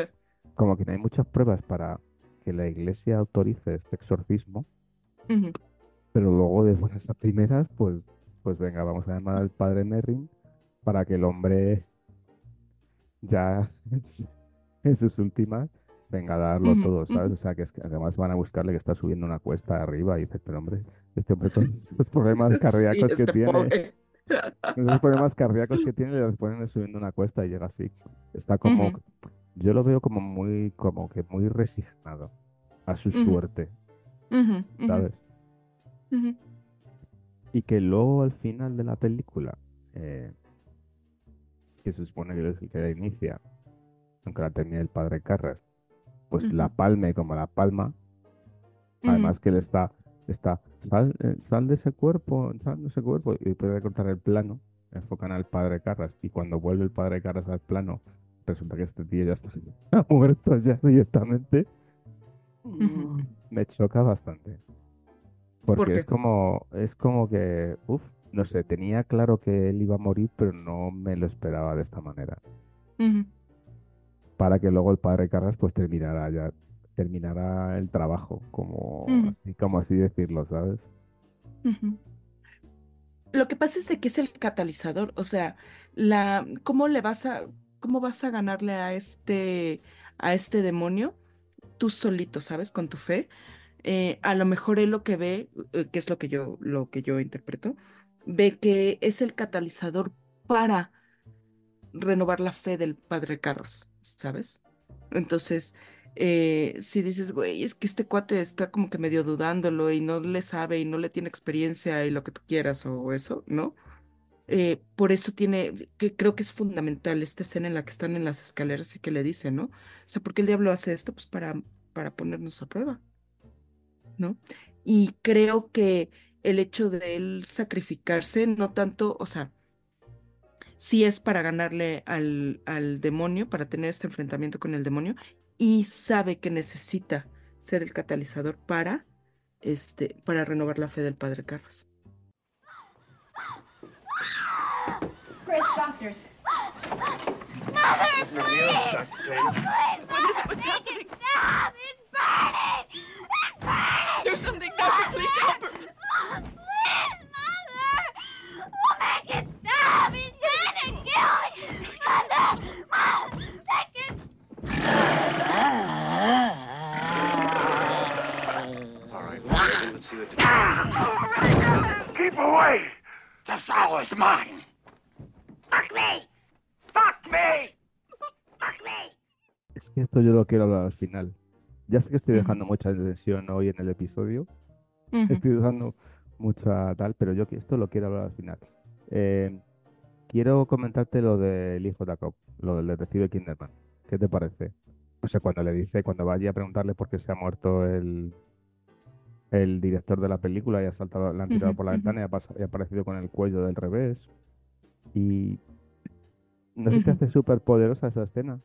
como que no hay muchas pruebas para que la iglesia autorice este exorcismo, pero luego de buenas a primeras pues, pues venga, vamos a llamar al padre Merrin para que el hombre ya <laughs> en sus últimas venga a darlo todo, ¿sabes? O sea, que, es que además van a buscarle que está subiendo una cuesta arriba y dices, pero hombre, este hombre con <laughs> esos problemas <laughs> Sí, cardíacos que este tiene, pobre. esos problemas cardíacos que tiene, le ponen subiendo una cuesta y llega así. Está como, yo lo veo como muy, como que muy resignado a su suerte, ¿sabes? Y que luego al final de la película, eh, que se supone que es el que la inicia, aunque la termine el padre Carras, pues la palme como la palma, además que él está, está, sal, eh, sal de ese cuerpo, sal de ese cuerpo, y después de cortar el plano, enfocan al padre Carras, y cuando vuelve el padre Carras al plano, resulta que este tío ya está, <laughs> está muerto ya directamente, me choca bastante. ¿Por Porque es como, es como que, uff, no sé, tenía claro que él iba a morir, pero no me lo esperaba de esta manera. Para que luego el padre Carras pues terminara ya, terminara el trabajo, como así, como así decirlo, ¿sabes? Lo que pasa es de que es el catalizador, o sea, la, ¿cómo le vas a, cómo vas a ganarle a este, a este demonio? Tú solito, ¿sabes? Con tu fe. Eh, a lo mejor él lo que ve, eh, que es lo que yo, lo que yo interpreto, ve que es el catalizador para renovar la fe del padre Carras, ¿sabes? Entonces, eh, si dices, güey, es que este cuate está como que medio dudándolo y no le sabe y no le tiene experiencia y lo que tú quieras o eso, ¿no? Eh, por eso tiene, que creo que es fundamental esta escena en la que están en las escaleras y que le dice, ¿no? O sea, ¿por qué el diablo hace esto? Pues para, para ponernos a prueba, ¿no? Y creo que el hecho de él sacrificarse, no tanto, o sea, sí es para ganarle al, al demonio, para tener este enfrentamiento con el demonio, y sabe que necesita ser el catalizador para, este, para renovar la fe del padre Carras. Chris, doctors. Mother, please! Please, Mother, make it stop! It's burning! It's burning! Do something, doctor, please help her. Please, Mother! We'll make it stop! He's trying to kill me! Mother! Mother! Make it All right, well, let's see what to oh Keep away! This hour's mine. Fuck me! Fuck me! Fuck me! Es que esto yo lo quiero hablar al final. Ya sé que estoy dejando mucha tensión hoy en el episodio, estoy dejando mucha tal, pero yo que esto lo quiero hablar al final. Eh, quiero comentarte lo del hijo de Jacob, lo del detective Kinderman. ¿Qué te parece? O sea, cuando le dice, cuando vaya a preguntarle por qué se ha muerto el, el director de la película y ha saltado, le han tirado por la ventana y ha, y ha aparecido con el cuello del revés. Y no se te hace súper poderosa esa escena.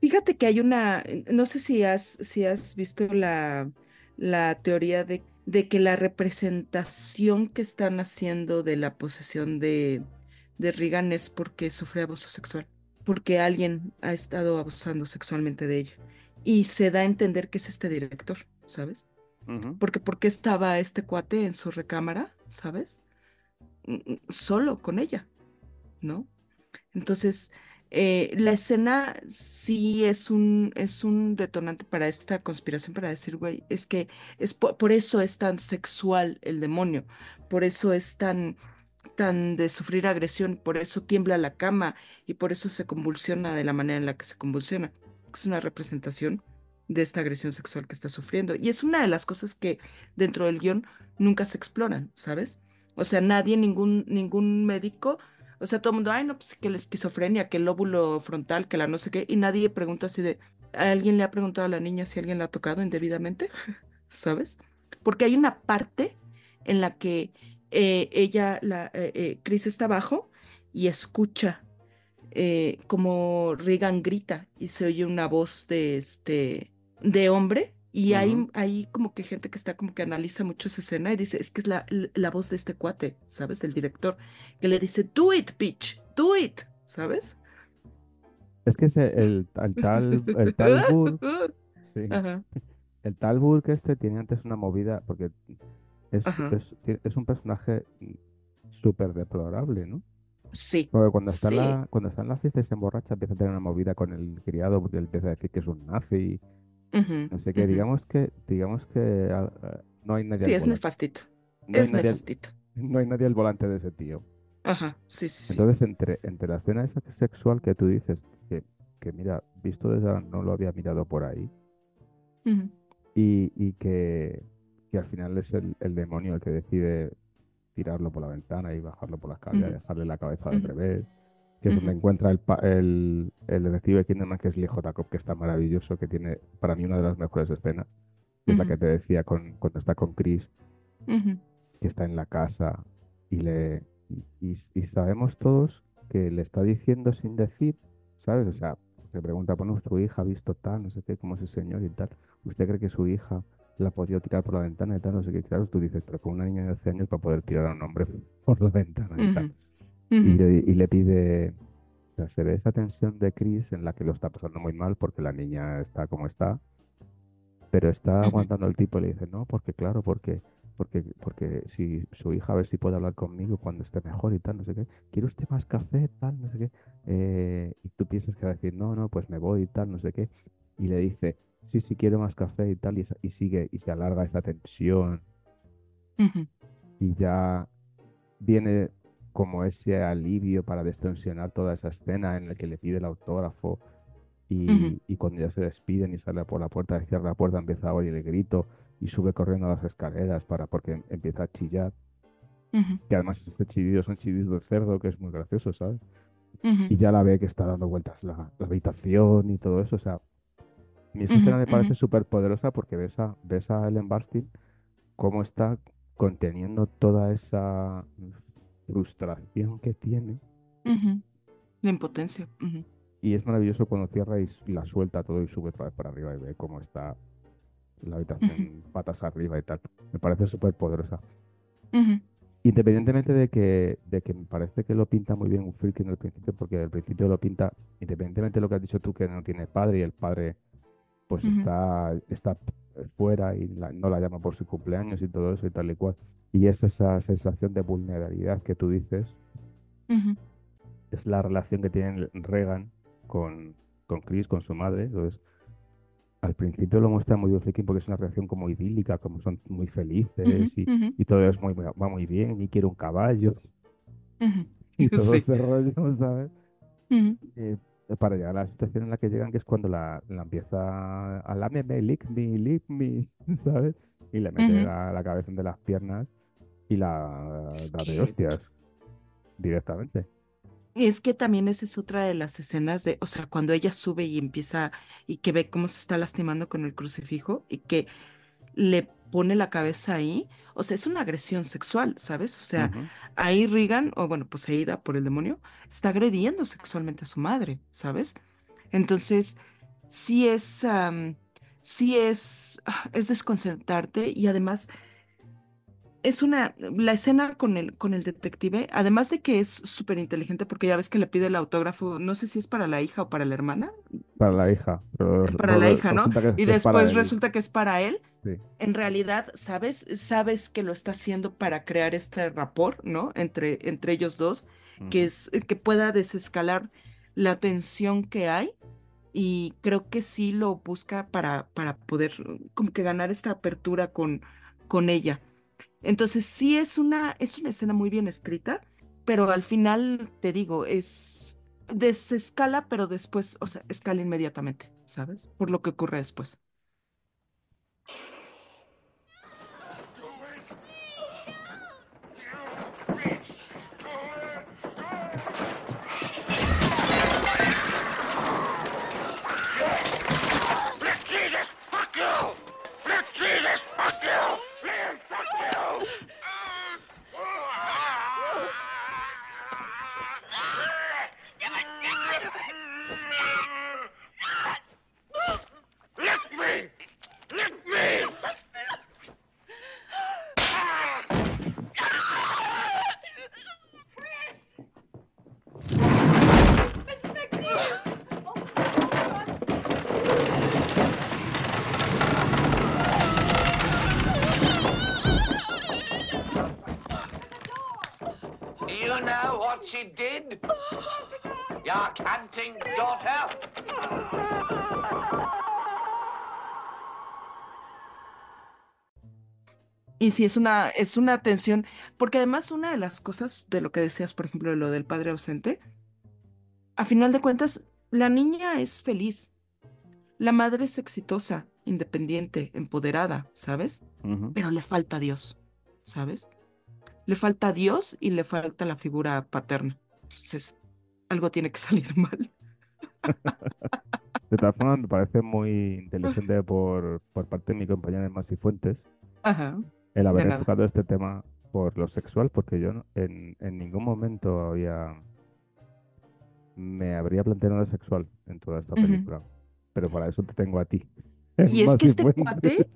Fíjate que hay una, no sé si has, si has visto la, la teoría de, de que la representación que están haciendo de la posesión de, de Regan es porque sufre abuso sexual, porque alguien ha estado abusando sexualmente de ella. Y se da a entender que es este director, ¿sabes? Porque ¿por qué estaba este cuate en su recámara, ¿sabes? Solo con ella, ¿no? Entonces, eh, la escena sí es un, es un detonante para esta conspiración, para decir, güey, es que es po- por, eso es tan sexual el demonio, por eso es tan, tan de sufrir agresión, por eso tiembla la cama y por eso se convulsiona de la manera en la que se convulsiona. Es una representación de esta agresión sexual que está sufriendo. Y es una de las cosas que dentro del guion nunca se exploran, ¿sabes? O sea, nadie, ningún, ningún médico o sea, todo el mundo, ay, no, pues que la esquizofrenia, que el lóbulo frontal, que la no sé qué, y nadie pregunta así de, ¿a alguien le ha preguntado a la niña si alguien la ha tocado indebidamente? <laughs> ¿Sabes? Porque hay una parte en la que eh, ella, la, eh, eh, Chris está abajo y escucha eh, como Regan grita y se oye una voz de este de hombre y hay, Ujú. hay como que gente que está como que analiza mucho esa escena y dice, es que es la, la voz de este cuate, ¿sabes? Del director, que le dice, do it, bitch, do it, ¿sabes? Es que ese, el, el tal, el tal Burke, sí, <laughs> Ajá, el tal Burke este tiene antes una movida, porque es, es, un personaje súper deplorable, ¿no? sí, Porque cuando está, sí, la, cuando está en la fiesta y se emborracha, empieza a tener una movida con el criado, porque él empieza a decir que es un nazi, sé qué. ujú. Digamos que, digamos que ah, ah, no hay nadie Sí, al es volante. nefastito, No es al- nefastito. <laughs> no hay nadie al volante de ese tío. Ajá, sí, sí, sí. Entonces, entre, entre la escena esa que es sexual que tú dices, que, que mira, visto desde ahora no lo había mirado por ahí, y, y que, que al final es el, el demonio el que decide tirarlo por la ventana y bajarlo por la escalera y Ujú. dejarle la cabeza al Ujú. revés, que es donde encuentra el, el, el detective Kinderman, que es Lee J. Cobb, que está maravilloso, que tiene para mí una de las mejores escenas, que es la que te decía con, cuando está con Chris, que está en la casa y le y, y- sabemos todos que le está diciendo sin decir, ¿sabes? O sea, se pregunta, bueno, su hija ha visto tal, no sé qué, como ese señor y tal. ¿Usted cree que su hija la ha podido tirar por la ventana y tal? No sé qué. Claro, tú dices, pero con una niña de 12 años para poder tirar a un hombre <laughs> por la ventana y tal. Y le, y le pide, o sea, se ve esa tensión de Chris en la que lo está pasando muy mal porque la niña está como está, pero está aguantando el tipo y le dice, no, porque claro, porque, porque, porque si su hija a ver si puede hablar conmigo cuando esté mejor y tal, no sé qué, ¿quiere usted más café, tal, no sé qué? Eh, y tú piensas que va a decir, no, no, pues me voy y tal, no sé qué, y le dice, sí, sí, quiero más café y tal, y, sigue, y se alarga esa tensión, y ya viene como ese alivio para destensionar toda esa escena en la que le pide el autógrafo y, Ujú. y cuando ya se despiden y sale por la puerta, cierra la puerta, empieza a oír el grito y sube corriendo a las escaleras para porque empieza a chillar, Ujú. que además ese chillido son chillidos de cerdo, que es muy gracioso, ¿sabes? Ujú. Y ya la ve que está dando vueltas la, la habitación y todo eso, o sea, Ujú, escena me parece súper poderosa porque ves a, ves a Ellen Barstein cómo está conteniendo toda esa frustración que tiene. Ujú. La impotencia. Y es maravilloso cuando cierra y la suelta todo y sube otra vez para arriba y ve cómo está la habitación patas arriba y tal. Me parece súper poderosa. Independientemente de que, de que me parece que lo pinta muy bien Friedkin al principio, porque al principio lo pinta, independientemente de lo que has dicho tú, que no tiene padre y el padre pues está, está fuera y la- no la llama por su cumpleaños y todo eso y tal y cual. Y es esa sensación de vulnerabilidad que tú dices, es la relación que tiene Regan con, con Chris, con su madre. Entonces, al principio lo muestra muy bien porque es una relación como idílica, como son muy felices y, y todo es muy, va muy bien y quiere un caballo <laughs> y todo Sí. ese rollo, ¿sabes? Eh, para llegar a la situación en la que llegan, que es cuando la, la empieza a lámeme, lick me, lick me, <laughs> ¿sabes? Y le mete la, la cabeza entre las piernas y la da de que- hostias directamente. Es que también esa es otra de las escenas de, o sea, cuando ella sube y empieza y que ve cómo se está lastimando con el crucifijo y que le pone la cabeza ahí, o sea, es una agresión sexual, ¿sabes? O sea, ahí Regan, o bueno, poseída por el demonio, está agrediendo sexualmente a su madre, ¿sabes? Entonces, sí es, am, sí es, ah, es desconcertarte y además es una, la escena con el, con el detective, además de que es súper inteligente porque ya ves que le pide el autógrafo, no sé si es para la hija o para la hermana, Para la hija. Pero para la hija, ¿no? Y después resulta que es para él. Sí. En realidad, ¿sabes? Sabes que lo está haciendo para crear este rapport, ¿no? Entre, entre ellos dos, que es, que pueda desescalar la tensión que hay. Y creo que sí lo busca para, para poder como que ganar esta apertura con, con ella. Entonces sí es una, es una escena muy bien escrita, pero al final, te digo, es desescala, pero después, o sea, escala inmediatamente, ¿sabes? Por lo que ocurre después. Let Jesus fuck you! Let Jesus fuck you! Let him fuck you! what she did? Your canting daughter? Y sí, es una, es una tensión, porque además una de las cosas de lo que decías, por ejemplo, de lo del padre ausente, a final de cuentas, la niña es feliz, la madre es exitosa, independiente, empoderada, ¿sabes? Pero le falta Dios, ¿sabes? Le falta Dios y le falta la figura paterna. Entonces, algo tiene que <laughs> salir mal. De todas formas, me parece muy inteligente por, por parte de mi compañera Masi Fuentes Ajá. el haber enfocado este tema por lo sexual, porque yo en, en ningún momento había me habría planteado de sexual en toda esta película. Pero para eso te tengo a ti. Y es que este cuate,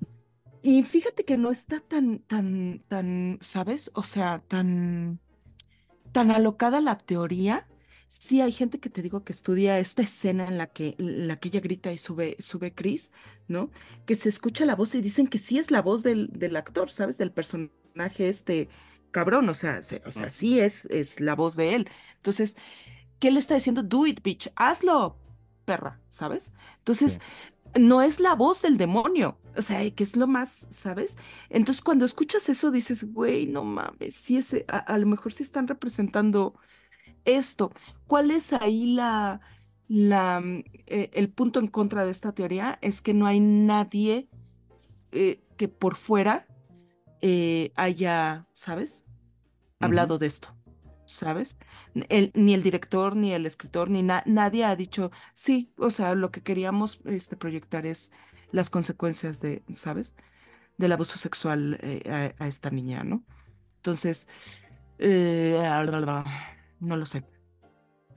y fíjate que no está tan, tan, tan, ¿sabes? O sea, tan, tan alocada la teoría. Sí, hay gente que te digo que estudia esta escena en la que, en la que ella grita y sube, sube Chris, ¿no? Que se escucha la voz y dicen que sí es la voz del, del actor, ¿sabes? Del personaje este cabrón, o sea, se- o sea, sí es, es la voz de él. Entonces, ¿qué le está diciendo? Do it, bitch, hazlo, perra, ¿sabes? Entonces, no es la voz del demonio, o sea, que es lo más, ¿sabes? Entonces, cuando escuchas eso, dices, güey, no mames, sí es, a, a lo mejor sí están representando esto. ¿Cuál es ahí la, la, mm, eh, el punto en contra de esta teoría? Es que no hay nadie eh, que por fuera eh, haya, ¿sabes? Hablado de esto, ¿sabes? Ni el director, ni el escritor, ni na- nadie ha dicho, sí, o sea, lo que queríamos este, proyectar es las consecuencias de, ¿sabes? Del abuso sexual eh, a, a esta niña, ¿no? Entonces, eh, no lo sé.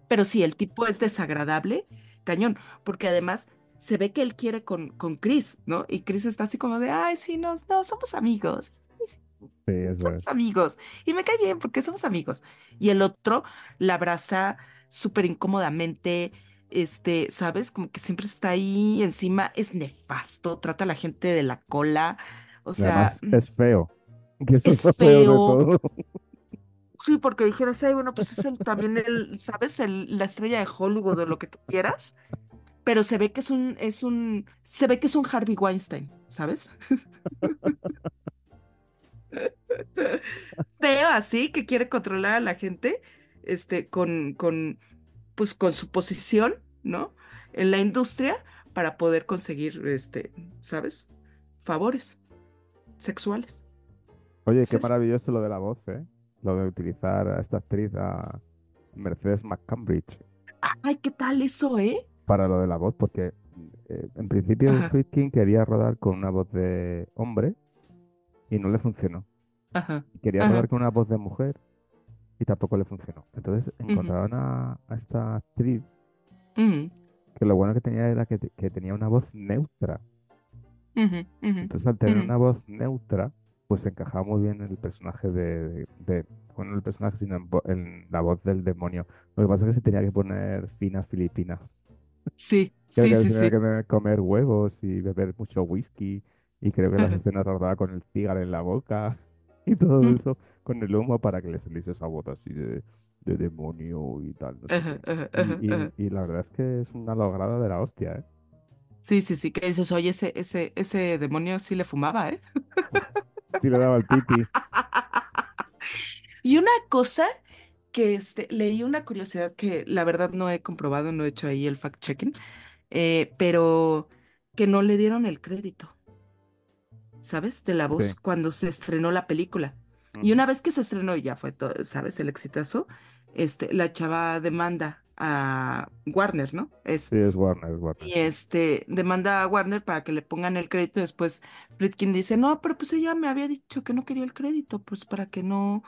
Pero sí, el tipo es desagradable, cañón, porque además se ve que él quiere con, con Chris, ¿no? Y Chris está así como de, ay, sí, no, no, somos amigos. Sí, es verdad. Somos amigos. Y me cae bien porque somos amigos. Y el otro la abraza súper incómodamente, este, ¿sabes? Como que siempre está ahí encima, es nefasto, trata a la gente de la cola. O sea, además es feo. <laughs> Que eso es de feo. todo. sí, porque dijeras, ay, bueno, pues es el, también el, ¿sabes? El, la estrella de Hollywood o lo que tú quieras. Pero se ve que es un, es un, se ve que es un Harvey Weinstein, ¿sabes? <laughs> Feo así, que quiere controlar a la gente, este, con, con, pues, con su posición, ¿no? En la industria para poder conseguir, este, ¿sabes? Favores sexuales. Oye, qué maravilloso lo de la voz, ¿eh? Lo de utilizar a esta actriz, a Mercedes McCambridge, Ay, ¿qué tal eso, eh? para lo de la voz, porque eh, en principio Ajá. Friedkin quería rodar con una voz de hombre y no le funcionó. Ajá. Y quería Ajá. rodar con una voz de mujer y tampoco le funcionó. Entonces encontraron a, a esta actriz que lo bueno que tenía era que, te- que tenía una voz neutra. Entonces al tener una voz neutra, pues encajaba muy bien el personaje de, de, de- bueno, el personaje, sino en, en la voz del demonio. Lo que pasa es que se tenía que poner fina filipina. Sí, Creo sí, que sí, que comer huevos y beber mucho whisky. Y creo que las escenas rodaba con el cigarro en la boca <laughs> y todo eso con el humo para que le saliese esa voz así de, de demonio y tal, no sé Y, la verdad es que es una lograda de la hostia, ¿eh? Sí, sí, sí, que dices, oye, ese, ese, ese demonio sí le fumaba, ¿eh? <laughs> Sí le daba el piti. Y una cosa que este, leí una curiosidad que la verdad no he comprobado, no he hecho ahí el fact-checking, eh, pero que no le dieron el crédito, ¿sabes? De la voz Sí. cuando se estrenó la película. Y una vez que se estrenó y ya fue todo, ¿sabes? El exitazo, este, la chava demanda a Warner, ¿no? Es, Sí, es Warner, es Warner. y este, demanda a Warner para que le pongan el crédito. Después Friedkin dice, no, pero pues ella me había dicho que no quería el crédito, pues para que no,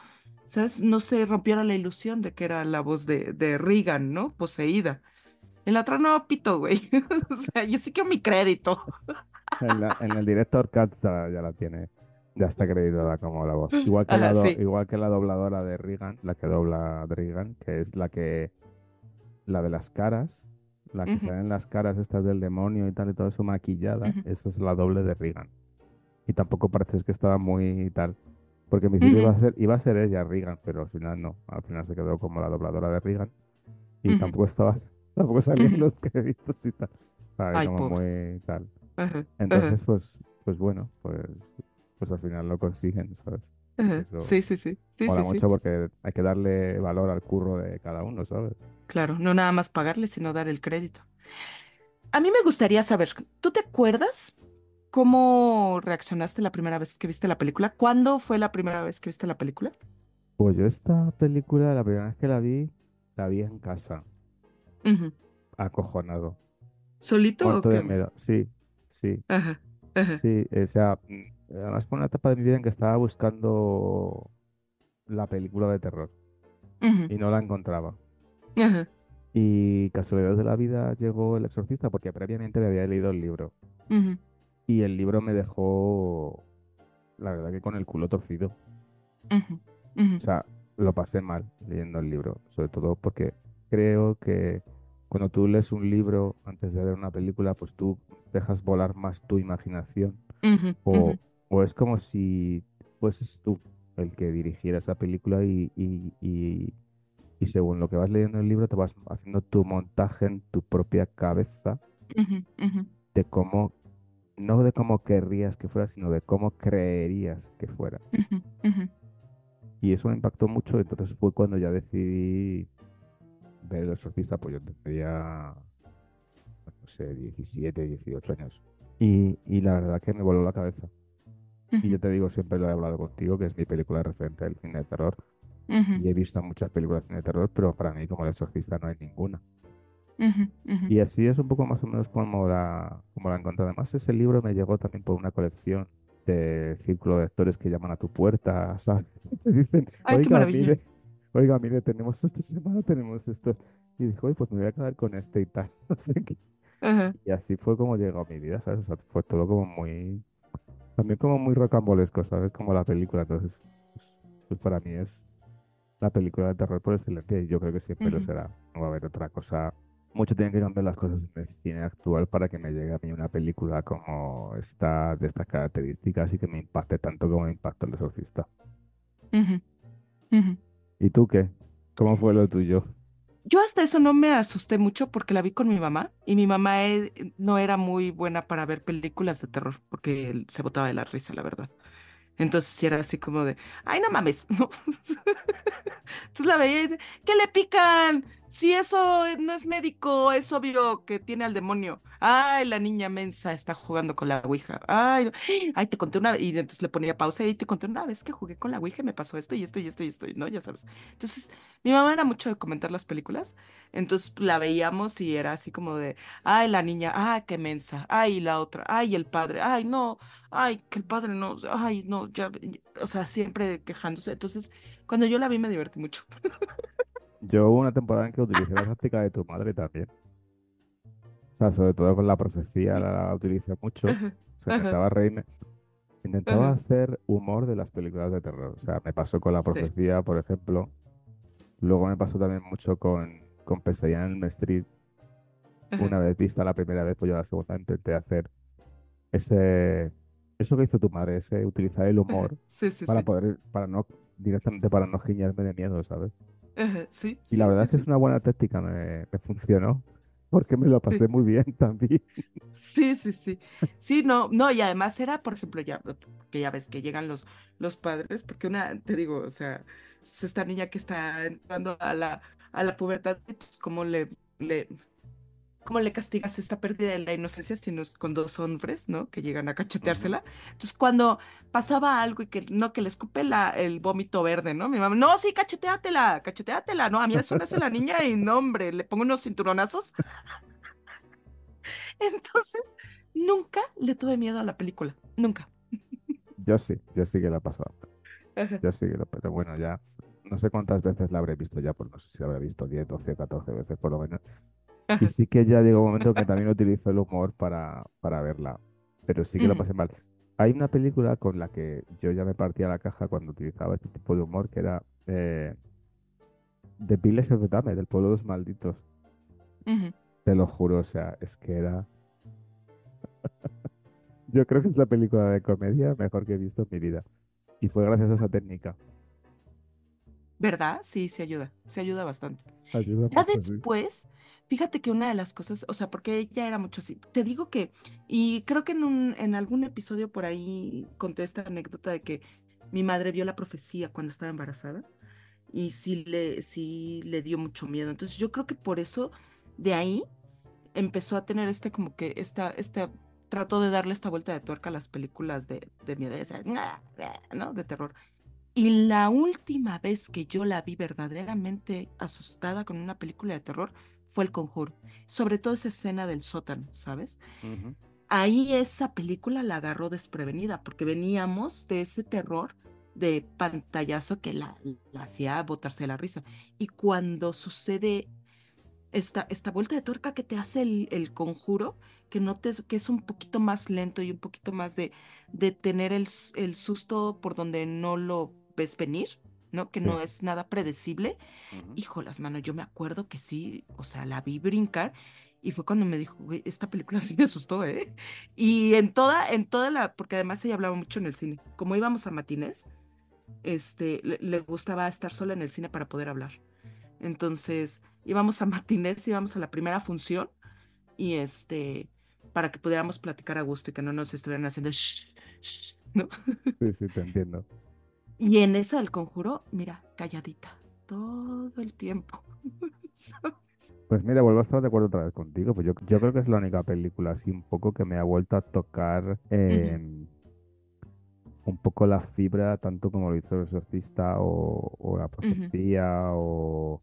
¿sabes? No se rompiera la ilusión de que era la voz de, de Regan, ¿no? Poseída. En la otra no, pito, güey. <laughs> O sea, yo sí quiero mi crédito. En, la- en el director Cut ya, ya la tiene, ya está acreditada como la voz. Igual que la, Ajá, do- sí. igual que la dobladora de Regan, la que dobla a Regan, que es la que, la de las caras, la que Ujú. salen las caras estas del demonio y tal y todo eso maquillada, esa es la doble de Regan. Y tampoco parece que estaba muy tal. Porque en principio iba a ser, iba a ser ella, Regan, pero al final no. Al final se quedó como la dobladora de Regan y tampoco estaba, <laughs> tampoco salían los créditos y tal. Ay, Como muy tal. Ajá, ajá, Entonces, pues, pues bueno, pues, pues al final lo consiguen, ¿sabes? ajá. Sí, sí, sí. Sí, mola sí, sí. mucho porque hay que darle valor al curro de cada uno, ¿sabes? Claro, no nada más pagarle, sino dar el crédito. A mí me gustaría saber, ¿tú te acuerdas cómo reaccionaste la primera vez que viste la película? ¿Cuándo fue la primera vez que viste la película? Pues yo esta película, la primera vez que la vi, la vi en casa, acojonado, ¿Solito o de qué? miedo. Sí, sí, Ajá, ajá. sí. O sea, mm, además fue una etapa de mi vida en que estaba buscando la película de terror y no la encontraba. Y casualidad de la vida llegó El Exorcista porque previamente me había leído el libro. Y el libro me dejó, la verdad que con el culo torcido. O sea, lo pasé mal leyendo el libro, sobre todo porque creo que cuando tú lees un libro antes de ver una película, pues tú dejas volar más tu imaginación. O, o es como si fueses tú el que dirigiera esa película y, y, y, y según lo que vas leyendo en el libro te vas haciendo tu montaje en tu propia cabeza de cómo, no de cómo querrías que fuera, sino de cómo creerías que fuera. Y eso me impactó mucho, entonces fue cuando ya decidí ver El Exorcista, pues yo tendría, no sé, 17, 18 años. Y, y la verdad que me voló la cabeza. Y yo te digo, siempre lo he hablado contigo, que es mi película referente del cine de terror. Y he visto muchas películas de cine de terror, pero para mí como El Exorcista no hay ninguna. Y así es un poco más o menos como la, como la encontré. Además, ese libro me llegó también por una colección de círculo de lectores que llaman a tu puerta, <laughs> ¿sabes? Y te dicen, Ay, qué maravilla. mire, oiga, mire, tenemos esta semana, tenemos esto. Y dijo, oye, pues me voy a quedar con este y tal. <laughs> No sé qué. Ajá, Y así fue como llegó a mi vida, ¿sabes? O sea, fue todo como muy, también como muy rocambolesco, ¿sabes? Como la película. Entonces, pues, pues para mí es la película de terror por excelencia y yo creo que siempre lo será. No va a haber otra cosa. Mucho tienen que cambiar las cosas en el cine actual para que me llegue a mí una película como esta, de estas características y que me impacte tanto como me impactó El Exorcista. ujú, ujú. ¿Y tú qué? ¿Cómo fue lo tuyo? Yo hasta eso no me asusté mucho porque la vi con mi mamá y mi mamá eh, no era muy buena para ver películas de terror porque se botaba de la risa, la verdad. Entonces sí era así como de, ay, no mames. <laughs> ¿no? Entonces la veía y dice, ¿qué le pican? Si eso no es médico, es obvio que tiene al demonio. Ay, la niña mensa está jugando con la ouija. Ay, <gasps> ay, te conté una vez. Y entonces le ponía pausa y te conté una vez que jugué con la ouija y me pasó esto y esto y esto y esto, ¿no? Ya sabes. Entonces, mi mamá era mucho de comentar las películas. Entonces la veíamos y era así como de, ay, la niña, ay, qué mensa. Ay, la otra, ay, el padre, ay, no, ay, que el padre no, ay, no, ya, o sea, siempre quejándose. Entonces, cuando yo la vi me divertí mucho. <laughs> Yo hubo una temporada en que utilicé la táctica de tu madre también. O sea, sobre todo con la profecía la, la utilicé mucho. O sea, intentaba reírme. Intentaba hacer humor de las películas de terror. O sea, me pasó con La Sí. Profecía, por ejemplo. Luego me pasó también mucho con, con Pesadilla en Elm Street. Una vez vista la primera vez, pues yo la segunda intenté hacer ese... Eso que hizo tu madre, ese utilizar el humor <laughs> Sí, sí, para sí. poder, para no, directamente para no giñarme de miedo, ¿sabes? Sí, Y la verdad sí, es que es sí. una buena táctica, me, me funcionó. Porque me lo <laughs> pasé muy bien <laughs> también. Sí, sí, sí. Sí, no, no, y además era, por ejemplo, ya, que ya ves que llegan los, los padres, porque una, te digo, o sea, es esta niña que está entrando a la, a la pubertad, pues cómo le, le, cómo le castigas esta pérdida de la inocencia si no es con dos hombres, ¿no? Que llegan a cacheteársela. Entonces, cuando pasaba algo y que no, que le escupe la, el vómito verde, ¿no? Mi mamá, no, sí, cacheteátela, cacheteátela, no, a mí eso me hace la niña y no, hombre, le pongo unos cinturonazos. <laughs> Entonces, nunca le tuve miedo a la película, nunca. Yo sí, yo sí que la he pasado. Yo sí que lo, pero bueno, ya no sé cuántas veces la habré visto ya, pues no sé si la habré visto 10, 12, 14 veces por lo menos. <laughs> Y sí que ya llegó un momento que también utilizo el humor para, para verla, pero sí que lo pasé mal. Hay una película con la que yo ya me partía la caja cuando utilizaba este tipo de humor, que era eh, The Village of the Damned, del pueblo de los malditos. Te lo juro, o sea, es que era... <laughs> Yo creo que es la película de comedia mejor que he visto en mi vida. Y fue gracias a esa técnica. ¿Verdad? Sí, se ayuda, se ayuda bastante. Ayuda Ya después, fíjate que una de las cosas, o sea, porque ella era mucho así, te digo que, y creo que en un, en algún episodio por ahí conté esta anécdota de que mi madre vio la profecía cuando estaba embarazada y sí le, sí le dio mucho miedo. Entonces yo creo que por eso de ahí empezó a tener este como que esta, esta, trató de darle esta vuelta de tuerca a las películas de, de miedo, ¿no? De terror. Y la última vez que yo la vi verdaderamente asustada con una película de terror fue El Conjuro. Sobre todo esa escena del sótano, ¿sabes? Ujú. Ahí esa película la agarró desprevenida porque veníamos de ese terror de pantallazo que la, la hacía botarse la risa. Y cuando sucede esta, esta vuelta de tuerca que te hace el, el conjuro, que, no te, que es un poquito más lento y un poquito más de, de tener el, el susto por donde no lo ves venir, ¿no? Que no es nada predecible. Ujú. Hijo, las manos, yo me acuerdo que sí, o sea, la vi brincar y fue cuando me dijo, "Güey, esta película <laughs> sí me asustó, ¿eh? Y en toda, en toda la, porque además ella hablaba mucho en el cine, como íbamos a matines, este, le, le gustaba estar sola en el cine para poder hablar. Entonces, íbamos a matines, íbamos a la primera función y este, para que pudiéramos platicar a gusto y que no nos estuvieran haciendo shh, shh, ¿no? Sí, sí, te entiendo. Y en esa del conjuro, mira, calladita, todo el tiempo. <laughs> ¿sabes? Pues mira, vuelvo a estar de acuerdo otra vez contigo. Pues yo, yo creo que es la única película así un poco que me ha vuelto a tocar un poco la fibra, tanto como lo hizo el exorcista o, o la profecía o.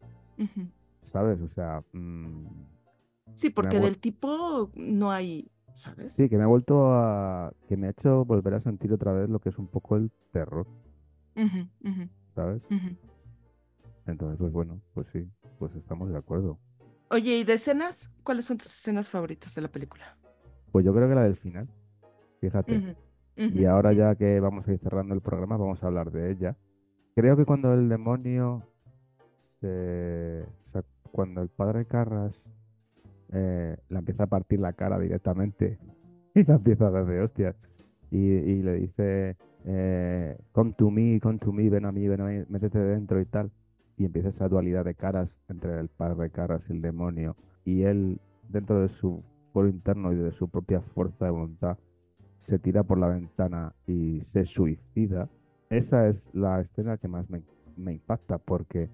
¿sabes? O sea, mm, Sí, porque del tipo no hay, ¿sabes? sí, que me ha vuelto a, que me ha hecho volver a sentir otra vez lo que es un poco el terror, Ujú, ¿sabes? Entonces, pues bueno, pues sí, pues estamos de acuerdo. Oye, ¿y de escenas? ¿Cuáles son tus escenas favoritas de la película? Pues yo creo que la del final, fíjate. Y ahora ya que vamos a ir cerrando el programa, vamos a hablar de ella. Creo que cuando el demonio se... o sea, cuando el padre Carras eh, la empieza a partir la cara directamente <laughs> y la empieza a dar de hostias y, le dice eh, come to me, come to me, ven a mí, ven a mí, métete dentro y tal. Y empieza esa dualidad de caras entre el padre Carras y el demonio. Y él, dentro de su foro interno y de su propia fuerza de voluntad, se tira por la ventana y se suicida. Esa es la escena que más me, me impacta porque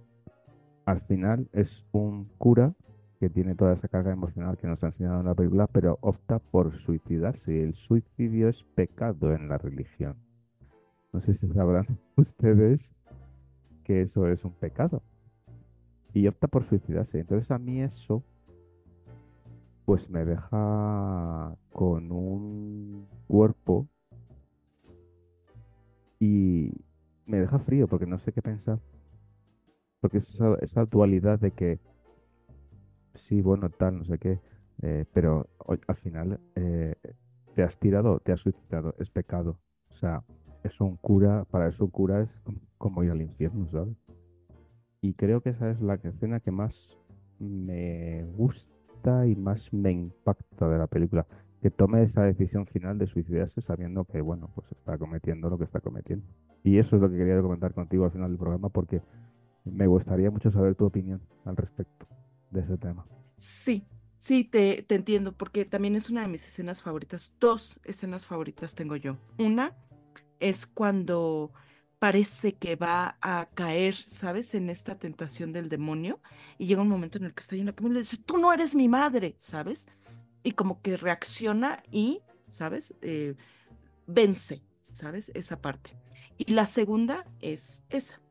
al final es un cura que tiene toda esa carga emocional que nos ha enseñado en la película, pero opta por suicidarse. El suicidio es pecado en la religión. No sé si sabrán <laughs> ustedes que eso es un pecado. Y opta por suicidarse. Entonces a mí eso pues me deja con un cuerpo y me deja frío porque no sé qué pensar. Porque es esa, esa dualidad de que sí, bueno, tal, no sé qué, eh, pero al final eh, te has tirado, te has suicidado, es pecado. O sea, es un cura, para eso un cura es como, ir al infierno, ¿sabes? Y creo que esa es la escena que más me gusta y más me impacta de la película. Que tome esa decisión final de suicidarse sabiendo que, bueno, pues está cometiendo lo que está cometiendo. Y eso es lo que quería comentar contigo al final del programa porque me gustaría mucho saber tu opinión al respecto de ese tema. Sí, sí, te, te entiendo, porque también es una de mis escenas favoritas. Dos escenas favoritas tengo yo. Una es cuando parece que va a caer, ¿sabes? En esta tentación del demonio y llega un momento en el que está en la cama y le dice, tú no eres mi madre, ¿sabes? Y como que reacciona y, ¿sabes? Eh, vence, ¿sabes? Esa parte. Y la segunda es esa.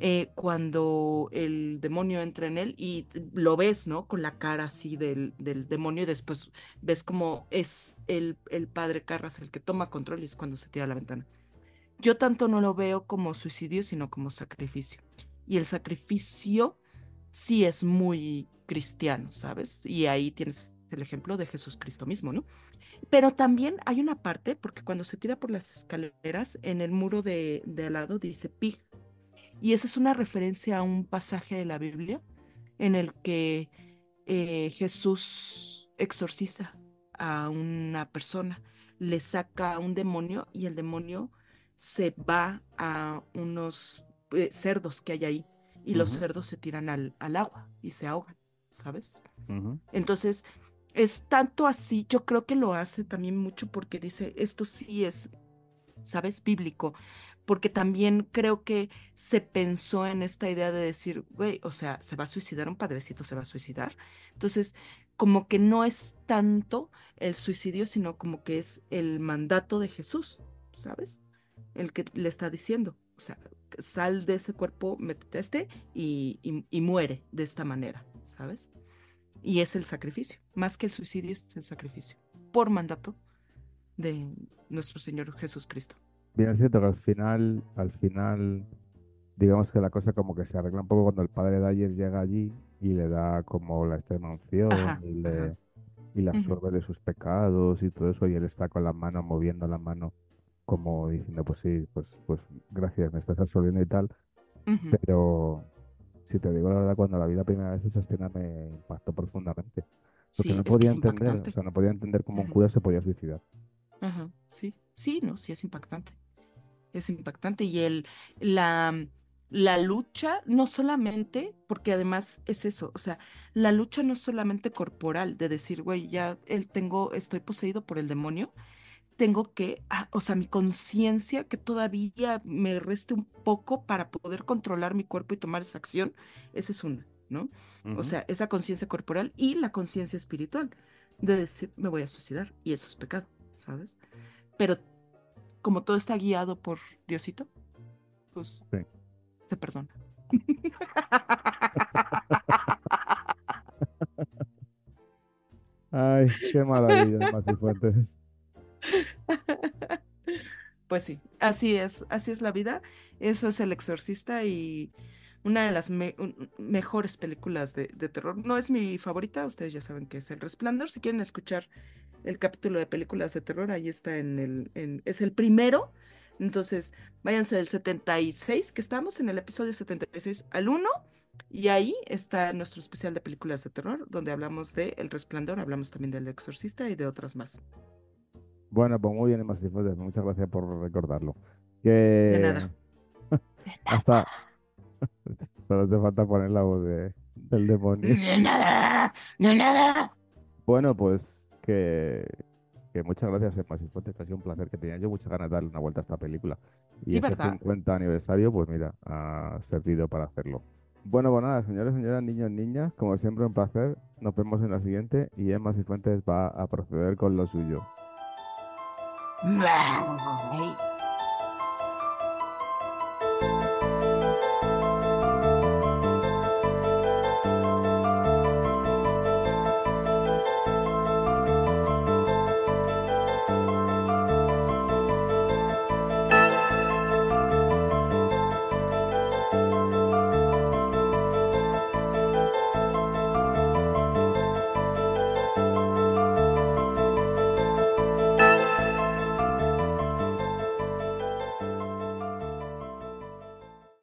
Eh, cuando el demonio entra en él y lo ves, ¿no? Con la cara así del, del demonio y después ves como es el, el padre Carras el que toma control y es cuando se tira a la ventana. Yo tanto no lo veo como suicidio, sino como sacrificio. Y el sacrificio sí es muy cristiano, ¿sabes? Y ahí tienes el ejemplo de Jesucristo mismo, ¿no? Pero también hay una parte, porque cuando se tira por las escaleras, en el muro de, de al lado dice pig. Y esa es una referencia a un pasaje de la Biblia en el que eh, Jesús exorciza a una persona, le saca a un demonio y el demonio se va a unos eh, cerdos que hay ahí y los cerdos se tiran al, al agua y se ahogan, ¿sabes? Entonces, es tanto así, yo creo que lo hace también mucho porque dice, esto sí es, ¿sabes? Bíblico, porque también creo que se pensó en esta idea de decir, güey, o sea, se va a suicidar un padrecito, se va a suicidar. Entonces, como que no es tanto el suicidio, sino como que es el mandato de Jesús, ¿sabes? El que le está diciendo, o sea, sal de ese cuerpo, métete este y, y- y muere de esta manera, ¿sabes? Y es el sacrificio, más que el suicidio es el sacrificio, por mandato de nuestro Señor Jesucristo. Bien, es cierto que al final, al final, digamos que la cosa como que se arregla un poco cuando el padre de ayer llega allí y le da como la extrema unción Ajá, y le, y absorbe de sus pecados y todo eso, y él está con la mano, moviendo la mano, como diciendo, pues sí, pues, pues gracias, me estás absorbiendo y tal. Pero si te digo la verdad, cuando la vi la primera vez esa escena me impactó profundamente. Porque Sí, no podía entender, o sea, no podía entender cómo un cura se podía suicidar. Ajá, sí, sí, no, sí es impactante. Es impactante. Y el, la, la lucha, no solamente, porque además es eso, o sea, la lucha no solamente corporal, de decir, güey, ya él tengo, estoy poseído por el demonio, tengo que, ah, o sea, mi conciencia que todavía me reste un poco para poder controlar mi cuerpo y tomar esa acción, esa es una, ¿no? O Ujú. sea, esa conciencia corporal y la conciencia espiritual de decir, me voy a suicidar y eso es pecado, ¿sabes? Pero como todo está guiado por Diosito, pues Sí. se perdona. Ay, qué maravilla, Masi Fuentes. Pues sí, así es, así es la vida. Eso es El Exorcista y una de las me- mejores películas de, de terror. No es mi favorita, ustedes ya saben que es El Resplandor. Si quieren escuchar el capítulo de películas de terror, ahí está en el, en- es el primero. Entonces, váyanse del 76, que estamos en el episodio 76 al 1, y ahí está nuestro especial de películas de terror, donde hablamos de El Resplandor, hablamos también del Exorcista y de otras más. Bueno, pues muy bien, muchas gracias por recordarlo. De nada. <laughs> hasta solo te falta poner la voz de- del demonio. De nada, de nada. Bueno, pues que, que muchas gracias, Emma Cifuentes, que ha sido un placer que tenía yo muchas ganas de darle una vuelta a esta película. Y Sí, este ¿verdad? 50 aniversario, pues mira, ha servido para hacerlo. Bueno, pues nada, señores, señoras, niños, niñas, como siempre un placer. Nos vemos en la siguiente y Emma Cifuentes va a proceder con lo suyo.